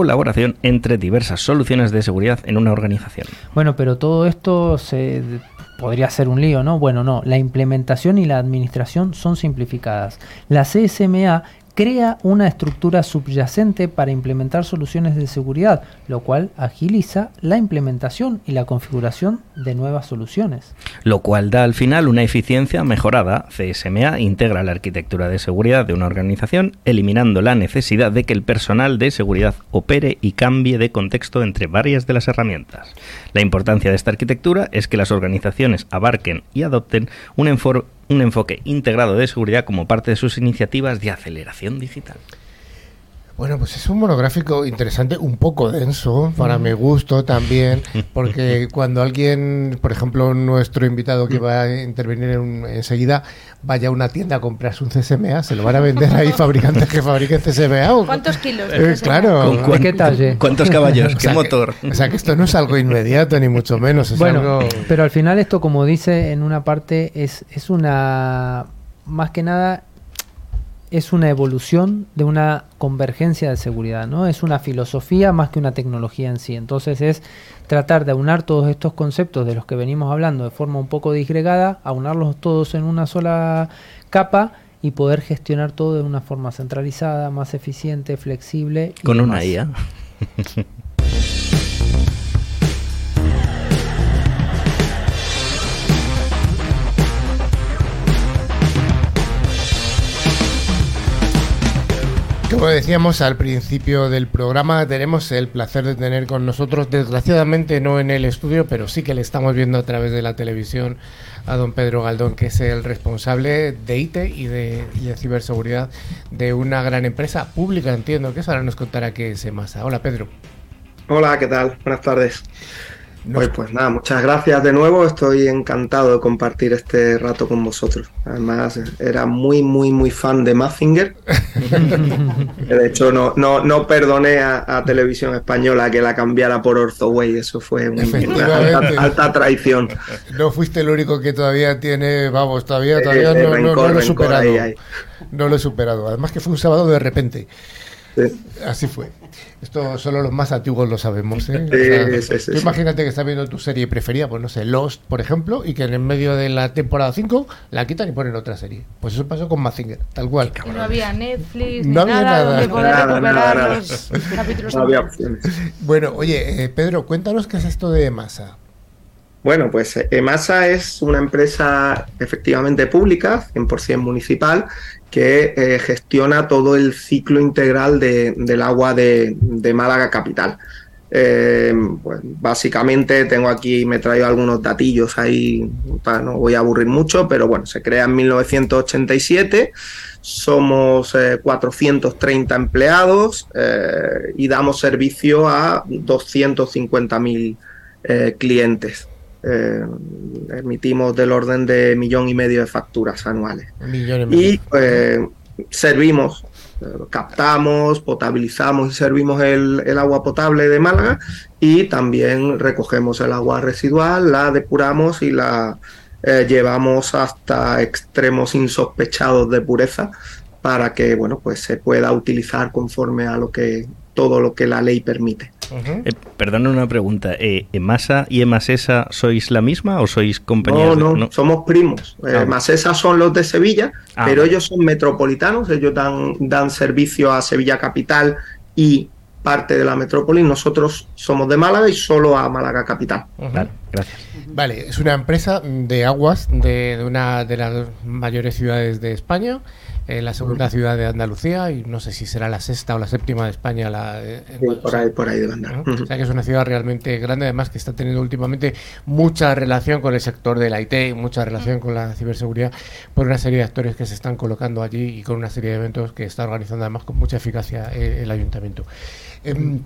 entre diversas soluciones de seguridad en una organización. Bueno, pero todo esto se podría ser un lío, ¿no? Bueno, no, la implementación y la administración son simplificadas. La CSMA crea una estructura subyacente para implementar soluciones de seguridad, lo cual agiliza la implementación y la configuración de nuevas soluciones. Lo cual da al final una eficiencia mejorada. CSMA integra la arquitectura de seguridad de una organización, eliminando la necesidad de que el personal de seguridad opere y cambie de contexto entre varias de las herramientas. La importancia de esta arquitectura es que las organizaciones abarquen y adopten un un enfoque integrado de seguridad como parte de sus iniciativas de aceleración digital. Bueno, pues es un monográfico interesante, un poco denso, para mi gusto también, porque cuando alguien, por ejemplo, nuestro invitado que va a intervenir enseguida, vaya a una tienda a comprarse un CSMA, se lo van a vender ahí fabricantes que fabriquen CSMA. ¿Cuántos kilos? Eh, claro. ¿Con qué talle? ¿Cuántos caballos? ¿Qué motor? o sea, que esto no es algo inmediato, ni mucho menos. Es bueno, pero al final esto, como dice en una parte, es, es una, más que nada, es una evolución de una convergencia de seguridad, ¿no? Es una filosofía más que una tecnología en sí. Entonces es tratar de aunar todos estos conceptos de los que venimos hablando de forma un poco disgregada, aunarlos todos en una sola capa y poder gestionar todo de una forma centralizada, más eficiente, flexible. Con una IA. Como decíamos al principio del programa, tenemos el placer de tener con nosotros, desgraciadamente no en el estudio, pero sí que le estamos viendo a través de la televisión a don Pedro Galdón, que es el responsable de IT y de, ciberseguridad de una gran empresa pública, entiendo, que es ahora nos contará qué es EMASA. Hola Pedro. Hola, ¿qué tal? Buenas tardes. Pues, pues nada, muchas gracias de nuevo. Estoy encantado de compartir este rato con vosotros. Además, era muy, muy, muy fan de Mazinger. de hecho, no, no, no perdoné a, Televisión Española que la cambiara por Orthoway. Eso fue una alta, traición. No fuiste el único que todavía tiene, vamos, todavía, todavía eh, no, no, lo he superado. No lo he superado. Además que fue un sábado de repente. Así fue. Esto solo los más antiguos lo sabemos. ¿eh? imagínate que estás viendo tu serie preferida, pues no sé, Lost, por ejemplo, y que en el medio de la temporada 5 la quitan y ponen otra serie. Pues eso pasó con Mazinger, tal cual. no había Netflix, no había nada, donde poder recuperar los capítulos. Bueno, oye, eh, Pedro, cuéntanos qué es esto de Masa. Bueno, pues EMASA es una empresa efectivamente pública, 100% municipal, que eh, gestiona todo el ciclo integral del agua de, Málaga Capital. Eh, pues básicamente tengo aquí, me traigo algunos datillos ahí, no voy a aburrir mucho, pero bueno, se crea en 1987, somos 430 eh, empleados y damos servicio a 250.000 clientes eh, emitimos del orden de millón y medio de facturas anuales. y, eh, servimos, eh, captamos, potabilizamos y servimos el, agua potable de Málaga y también recogemos el agua residual, la depuramos y la eh, llevamos hasta extremos insospechados de pureza para que bueno pues se pueda utilizar conforme a lo que todo lo que la ley permite. Eh, perdona una pregunta. Eh, ¿Emasa y Emasesa sois la misma o sois compañeros? No, no, somos primos. Eh, ah. Emasesa son los de Sevilla, ah, pero ellos son metropolitanos. Ellos dan, dan servicio a Sevilla Capital y parte de la metrópoli. Nosotros somos de Málaga y solo a Málaga Capital. Vale, gracias. Vale, es una empresa de aguas de, de una de las mayores ciudades de España la segunda ciudad de Andalucía y no sé si será la sexta o la séptima de España. La, eh, por ahí, por ahí de andar. O sea que es una ciudad realmente grande, además que está teniendo últimamente mucha relación con el sector de la IT, mucha relación con la ciberseguridad, por una serie de actores que se están colocando allí y con una serie de eventos que está organizando además con mucha eficacia el, ayuntamiento. Em,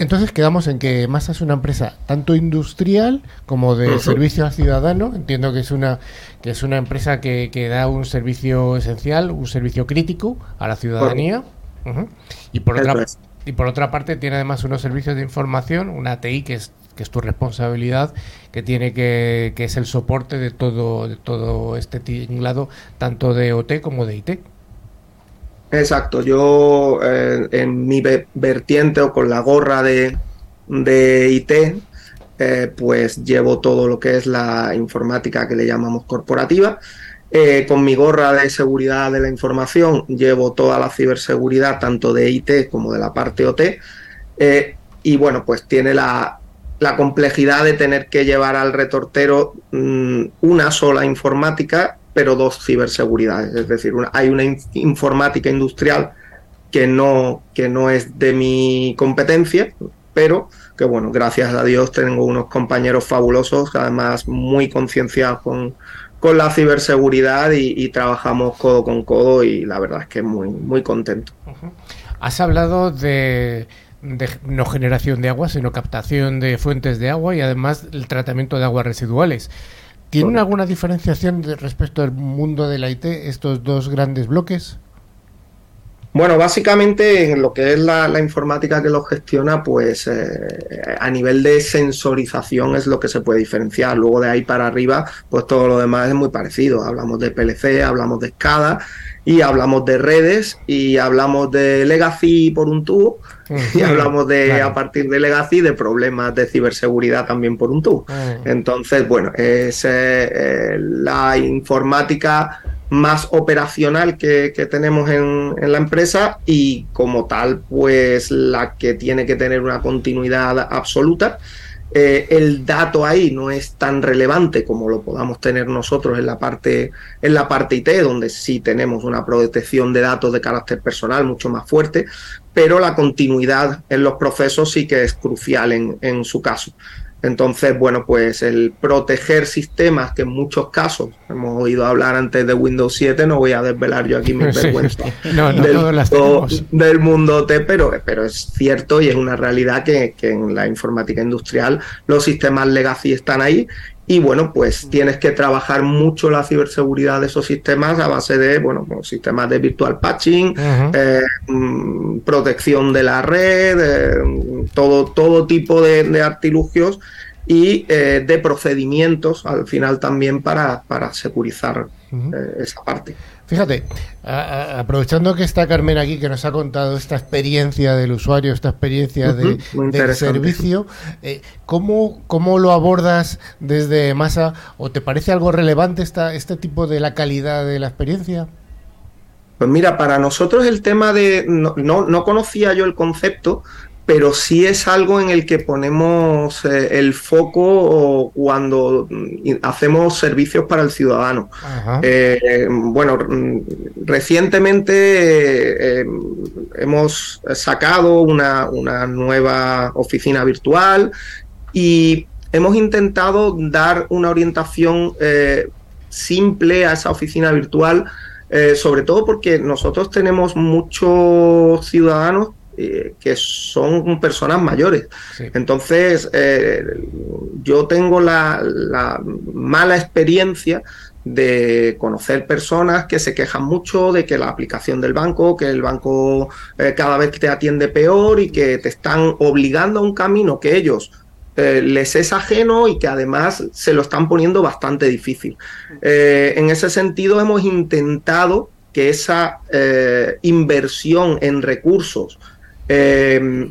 entonces quedamos en que Masa es una empresa tanto industrial como de servicio al ciudadano. Entiendo que es una que es una empresa que, da un servicio esencial, un servicio crítico a la ciudadanía. Y por otra y por otra parte tiene además unos servicios de información, una TI que es que es tu responsabilidad, que tiene que, que es el soporte de todo de todo este tinglado tanto de OT como de IT. Exacto, yo eh, en mi vertiente o con la gorra de, de IT, eh, pues llevo todo lo que es la informática que le llamamos corporativa. Eh, con mi gorra de seguridad de la información llevo toda la ciberseguridad, tanto de IT como de la parte OT. y bueno, pues tiene la, la, complejidad de tener que llevar al retortero mm, una sola informática pero dos ciberseguridades. Es decir, hay una informática industrial que no, que no es de mi competencia, pero que bueno, gracias a Dios tengo unos compañeros fabulosos, además muy concienciados con, con la ciberseguridad y, trabajamos codo con codo y la verdad es que muy, muy contento. Has hablado de, de, no generación de agua, sino captación de fuentes de agua y además el tratamiento de aguas residuales. ¿Tienen alguna diferenciación respecto al mundo del IT estos dos grandes bloques? Bueno, básicamente en lo que es la, informática que lo gestiona, pues eh, a nivel de sensorización es lo que se puede diferenciar. Luego de ahí para arriba, pues todo lo demás es muy parecido. Hablamos de PLC, hablamos de SCADA y hablamos de redes y hablamos de legacy por un tubo y hablamos de a partir de legacy de problemas de ciberseguridad también por un tubo. Entonces, bueno, es eh, la informática más operacional que, tenemos en, la empresa y como tal, pues la que tiene que tener una continuidad absoluta. Eh, el dato ahí no es tan relevante como lo podamos tener nosotros en la parte en la parte IT, donde sí tenemos una protección de datos de carácter personal mucho más fuerte, pero la continuidad en los procesos sí que es crucial en, en su caso. Entonces, bueno, pues el proteger sistemas que en muchos casos hemos oído hablar antes de Windows 7, no voy a desvelar yo aquí mi vergüenza del, mundo T, pero, pero es cierto y es una realidad que, que en la informática industrial los sistemas legacy están ahí y bueno, pues tienes que trabajar mucho la ciberseguridad de esos sistemas a base de, bueno, pues, sistemas de virtual patching, eh, mm, protección de la red, eh, todo, todo tipo de, artilugios y eh, de procedimientos al final también para, para securizar esa parte. Fíjate, aprovechando que está Carmen aquí, que nos ha contado esta experiencia del usuario, esta experiencia de, del servicio, eh, ¿cómo, ¿cómo, lo abordas desde Masa? ¿O te parece algo relevante esta, este tipo de la calidad de la experiencia? Pues mira, para nosotros el tema de... No, no, no conocía yo el concepto, pero sí es algo en el que ponemos eh, el foco cuando mm, hacemos servicios para el ciudadano. Eh, bueno, recientemente eh, hemos sacado una, nueva oficina virtual y hemos intentado dar una orientación simple a esa oficina virtual, sobre todo porque nosotros tenemos muchos ciudadanos eh, que son personas mayores. Entonces, eh, yo tengo la, mala experiencia de conocer personas que se quejan mucho de que la aplicación del banco, que el banco eh, cada vez te atiende peor y que te están obligando a un camino que ellos les es ajeno y que además se lo están poniendo bastante difícil. en ese sentido hemos intentado que esa inversión en recursos Em,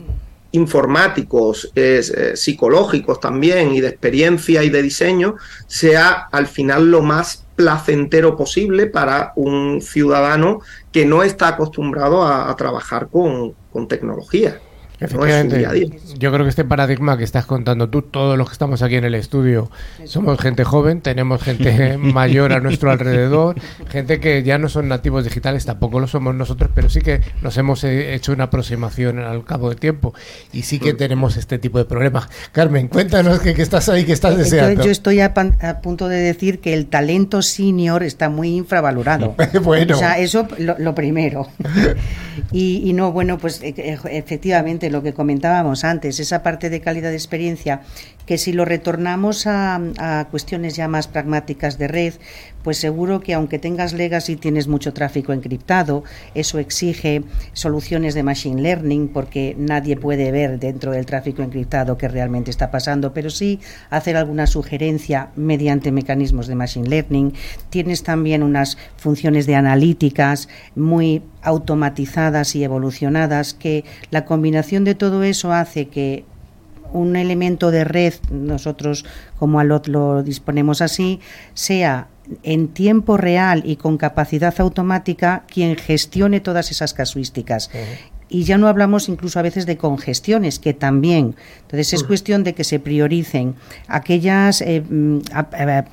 informáticos, eh, psicológicos también y de experiencia y de diseño, sea al final lo más placentero posible para un ciudadano que no está acostumbrado a, trabajar con, con tecnología. Efectivamente, yo creo que este paradigma que estás contando tú, todos los que estamos aquí en el estudio, somos gente joven, tenemos gente mayor a nuestro alrededor, gente que ya no son nativos digitales, tampoco lo somos nosotros, pero sí que nos hemos eh, hecho una aproximación al cabo del tiempo y sí que tenemos este tipo de problemas. Carmen, cuéntanos que, estás ahí, que estás deseando. Yo, estoy a, punto de decir que el talento senior está muy infravalorado. bueno. O sea, eso lo, primero. y, y no, bueno, pues e, e, efectivamente lo que comentábamos antes, esa parte de calidad de experiencia, que si lo retornamos a, cuestiones ya más pragmáticas de red, pues seguro que aunque tengas legacy tienes mucho tráfico encriptado, eso exige soluciones de machine learning porque nadie puede ver dentro del tráfico encriptado qué realmente está pasando, pero sí hacer alguna sugerencia mediante mecanismos de machine learning. Tienes también unas funciones de analíticas muy automatizadas y evolucionadas que la combinación de todo eso hace que un elemento de red, nosotros como ALOT lo disponemos así, sea en tiempo real y con capacidad automática quien gestione todas esas casuísticas y ya no hablamos incluso a veces de congestiones, que también. Entonces es cuestión de que se prioricen aquellas eh, mm, eh,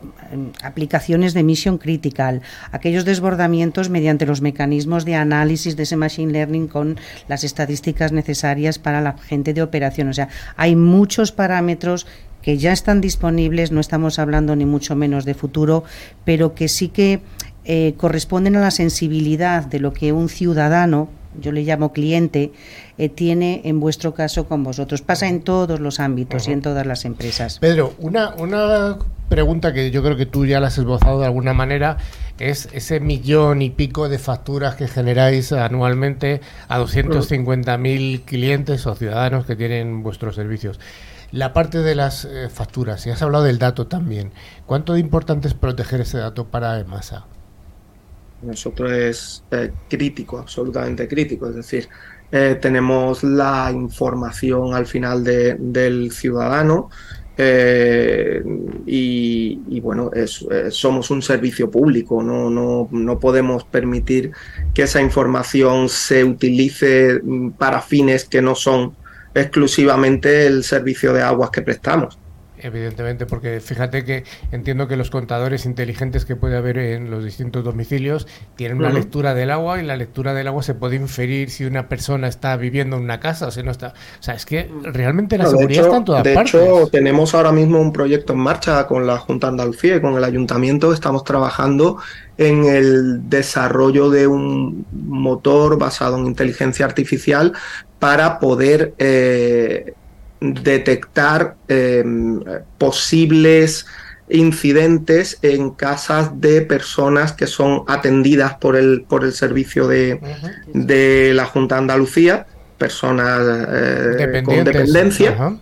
aplicaciones de mission critical, aquellos desbordamientos mediante los mecanismos de análisis de ese machine learning con las estadísticas necesarias para la gente de operación. O sea, hay muchos parámetros que ya están disponibles, no estamos hablando ni mucho menos de futuro, pero que sí que eh, corresponden a la sensibilidad de lo que un ciudadano yo le llamo cliente, eh, tiene en vuestro caso con vosotros. Pasa en todos los ámbitos y en todas las empresas. Pedro, una, una pregunta que yo creo que tú ya la has esbozado de alguna manera es ese millón y pico de facturas que generáis anualmente a 250.000 clientes o ciudadanos que tienen vuestros servicios. La parte de las eh, facturas, y has hablado del dato también, ¿cuánto de importante es proteger ese dato para EMASA? Nosotros es eh, crítico, absolutamente crítico. Es decir, eh, tenemos la información al final del ciudadano eh, y, bueno, somos un servicio público, no, no, no, podemos permitir que esa información se utilice mm, para fines que no son exclusivamente el servicio de aguas que prestamos. Evidentemente, porque fíjate que entiendo que los contadores inteligentes que puede haber en los distintos domicilios tienen una lectura del agua y la lectura del agua se puede inferir si una persona está viviendo en una casa o si no está. O sea, es que realmente la seguridad está en todas de partes. De hecho, tenemos ahora mismo un proyecto en marcha con la Junta Andalucía y con el Ayuntamiento. Estamos trabajando en el desarrollo de un motor basado en inteligencia artificial para poder eh, detectar em, posibles incidentes en casas de personas que son atendidas por el, por el servicio de, de la Junta de Andalucía, personas eh, con dependencia.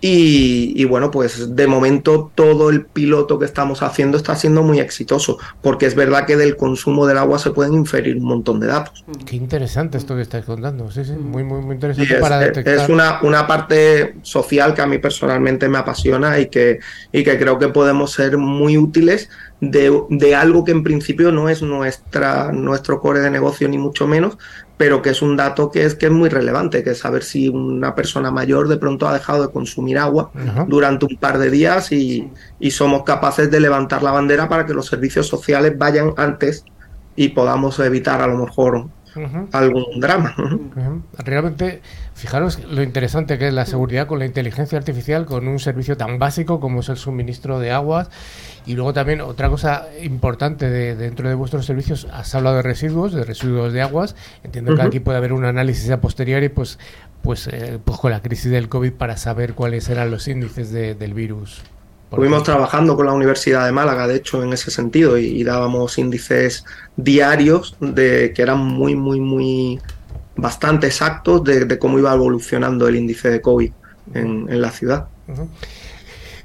Y, bueno, pues de momento todo el piloto que estamos haciendo está siendo muy exitoso, porque es verdad que del consumo del agua se pueden inferir un montón de datos. Qué interesante esto que estáis contando, sí, sí, muy, muy, muy interesante es, para detectar. Es una, una parte social que a mí personalmente me apasiona y que, y que creo que podemos ser muy útiles de, de, algo que en principio no es nuestra, nuestro core de negocio ni mucho menos, pero que es un dato que es, que es muy relevante, que es saber si una persona mayor de pronto ha dejado de consumir agua Ajá. durante un par de días y, y, somos capaces de levantar la bandera para que los servicios sociales vayan antes y podamos evitar a lo mejor algún drama. Realmente, fijaros lo interesante que es la seguridad con la inteligencia artificial, con un servicio tan básico como es el suministro de aguas. Y luego también otra cosa importante de, dentro de vuestros servicios, has hablado de residuos, de residuos de aguas. Entiendo que aquí puede haber un análisis a posteriori, pues, pues, eh, pues con la crisis del COVID para saber cuáles eran los índices de, del virus. Estuvimos trabajando con la Universidad de Málaga, de hecho, en ese sentido, y, y, dábamos índices diarios de que eran muy, muy, muy bastante exactos de, de cómo iba evolucionando el índice de COVID en, en la ciudad.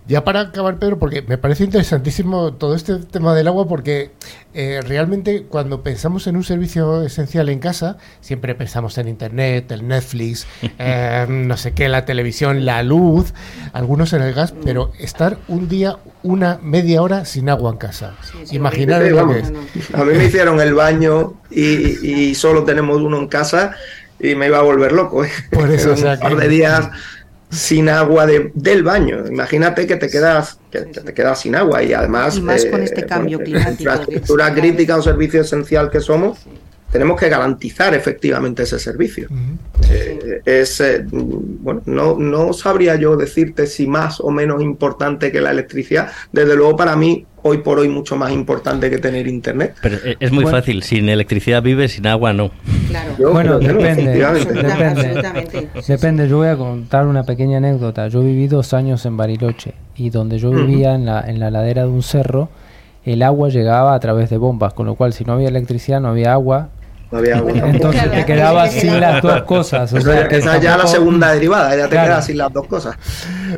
Ya para acabar, Pedro, porque me parece interesantísimo todo este tema del agua, porque eh, realmente cuando pensamos en un servicio esencial en casa, siempre pensamos en Internet, el Netflix, eh, no sé qué, la televisión, la luz, algunos en el gas, pero estar un día, una media hora sin agua en casa. Sí, sí, Imaginar sí, lo que es. A mí me hicieron el baño y, y, solo tenemos uno en casa y me iba a volver loco. ¿eh? Por eso, o sea, un par de días sin agua de, del baño. Imagínate que te quedas que, que te quedas sin agua y además y más eh, con este cambio bueno, climático. Infraestructura crítica o servicio esencial que somos. Tenemos que garantizar efectivamente ese servicio. Uh -huh. eh, es eh, bueno, no, no sabría yo decirte si más o menos importante que la electricidad. Desde luego, para mí, hoy por hoy mucho más importante que tener internet. Pero es muy bueno. fácil, sin electricidad vive, sin agua no. Claro. Yo, bueno, depende, depende. Depende, yo voy a contar una pequeña anécdota. Yo viví dos años en Bariloche y donde yo vivía uh -huh. en, la, en la ladera de un cerro, el agua llegaba a través de bombas, con lo cual si no había electricidad no había agua, no había agua. Entonces claro, te quedabas sin las dos cosas. O sea, que esa ya la segunda derivada, ya te claro. quedas sin las dos cosas.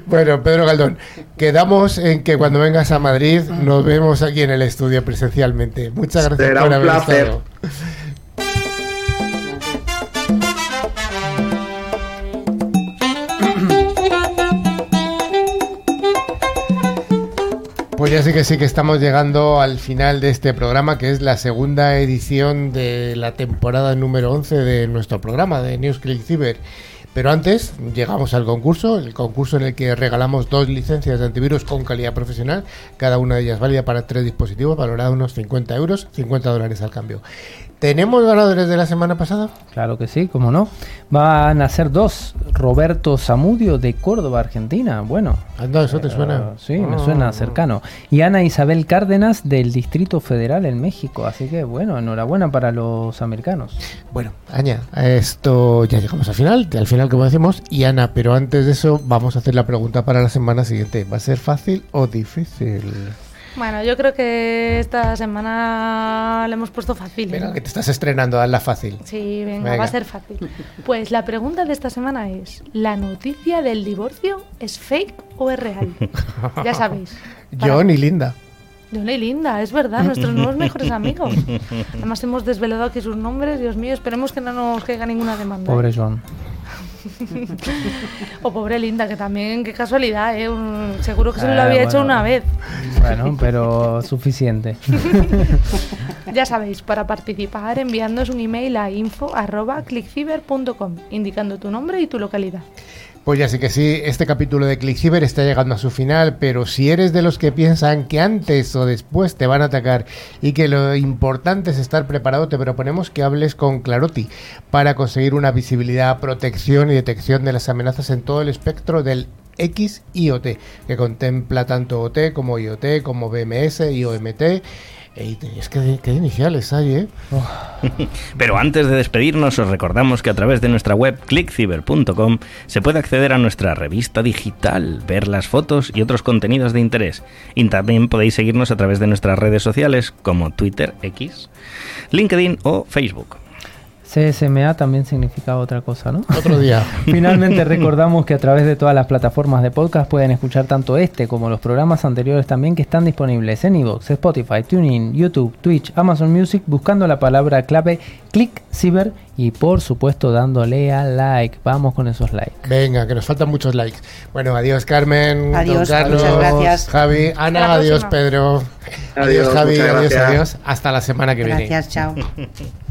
Bueno, Pedro Galdón, quedamos en que cuando vengas a Madrid nos vemos aquí en el estudio presencialmente. Muchas gracias Será por un haber placer. estado. Pues ya sí que sí que estamos llegando al final de este programa, que es la segunda edición de la temporada número 11 de nuestro programa de NewsClick Cyber. Pero antes llegamos al concurso, el concurso en el que regalamos dos licencias de antivirus con calidad profesional, cada una de ellas válida para tres dispositivos, valorada unos 50 euros, 50 dólares al cambio. ¿Tenemos ganadores de la semana pasada? Claro que sí, cómo no. Van a ser dos. Roberto Zamudio de Córdoba, Argentina. Bueno. Anda, eso te suena. Uh, sí, oh. me suena cercano. Y Ana Isabel Cárdenas del Distrito Federal en México. Así que, bueno, enhorabuena para los americanos. Bueno, Aña, esto ya llegamos al final. Al final, como decimos. Y Ana, pero antes de eso, vamos a hacer la pregunta para la semana siguiente. ¿Va a ser fácil o difícil? Bueno, yo creo que esta semana le hemos puesto fácil. Venga, ¿no? que te estás estrenando, hazla fácil. Sí, venga, venga, va a ser fácil. Pues la pregunta de esta semana es, ¿la noticia del divorcio es fake o es real? ya sabéis. John y Linda. John y Linda, es verdad, nuestros nuevos mejores amigos. Además hemos desvelado aquí sus nombres, Dios mío, esperemos que no nos caiga ninguna demanda. Pobre John. O pobre Linda, que también, qué casualidad, ¿eh? Un, seguro que se lo había bueno, hecho una vez. Bueno, pero suficiente. ya sabéis, para participar enviándonos un email a info.clickciber.com indicando tu nombre y tu localidad. Pues ya sí que sí, este capítulo de ClickCiber está llegando a su final, pero si eres de los que piensan que antes o después te van a atacar y que lo importante es estar preparado, te proponemos que hables con Claroti para conseguir una visibilidad, protección y detección de las amenazas en todo el espectro del XIoT, que contempla tanto OT como IoT, como BMS, IOMT es que qué iniciales hay, ¿eh? Pero antes de despedirnos, os recordamos que a través de nuestra web clickciber.com se puede acceder a nuestra revista digital, ver las fotos y otros contenidos de interés. Y también podéis seguirnos a través de nuestras redes sociales como Twitter, X, LinkedIn o Facebook. CSMA también significaba otra cosa, ¿no? Otro día. Finalmente recordamos que a través de todas las plataformas de podcast pueden escuchar tanto este como los programas anteriores también que están disponibles en iVoox, Spotify, TuneIn, YouTube, Twitch, Amazon Music buscando la palabra clave Click Cyber y por supuesto dándole a like. Vamos con esos likes. Venga, que nos faltan muchos likes. Bueno, adiós Carmen, adiós, Carlos, muchas gracias. Javi, Ana, adiós Pedro. Adiós, Javi, adiós, adiós. Hasta la semana que viene. Gracias, chao.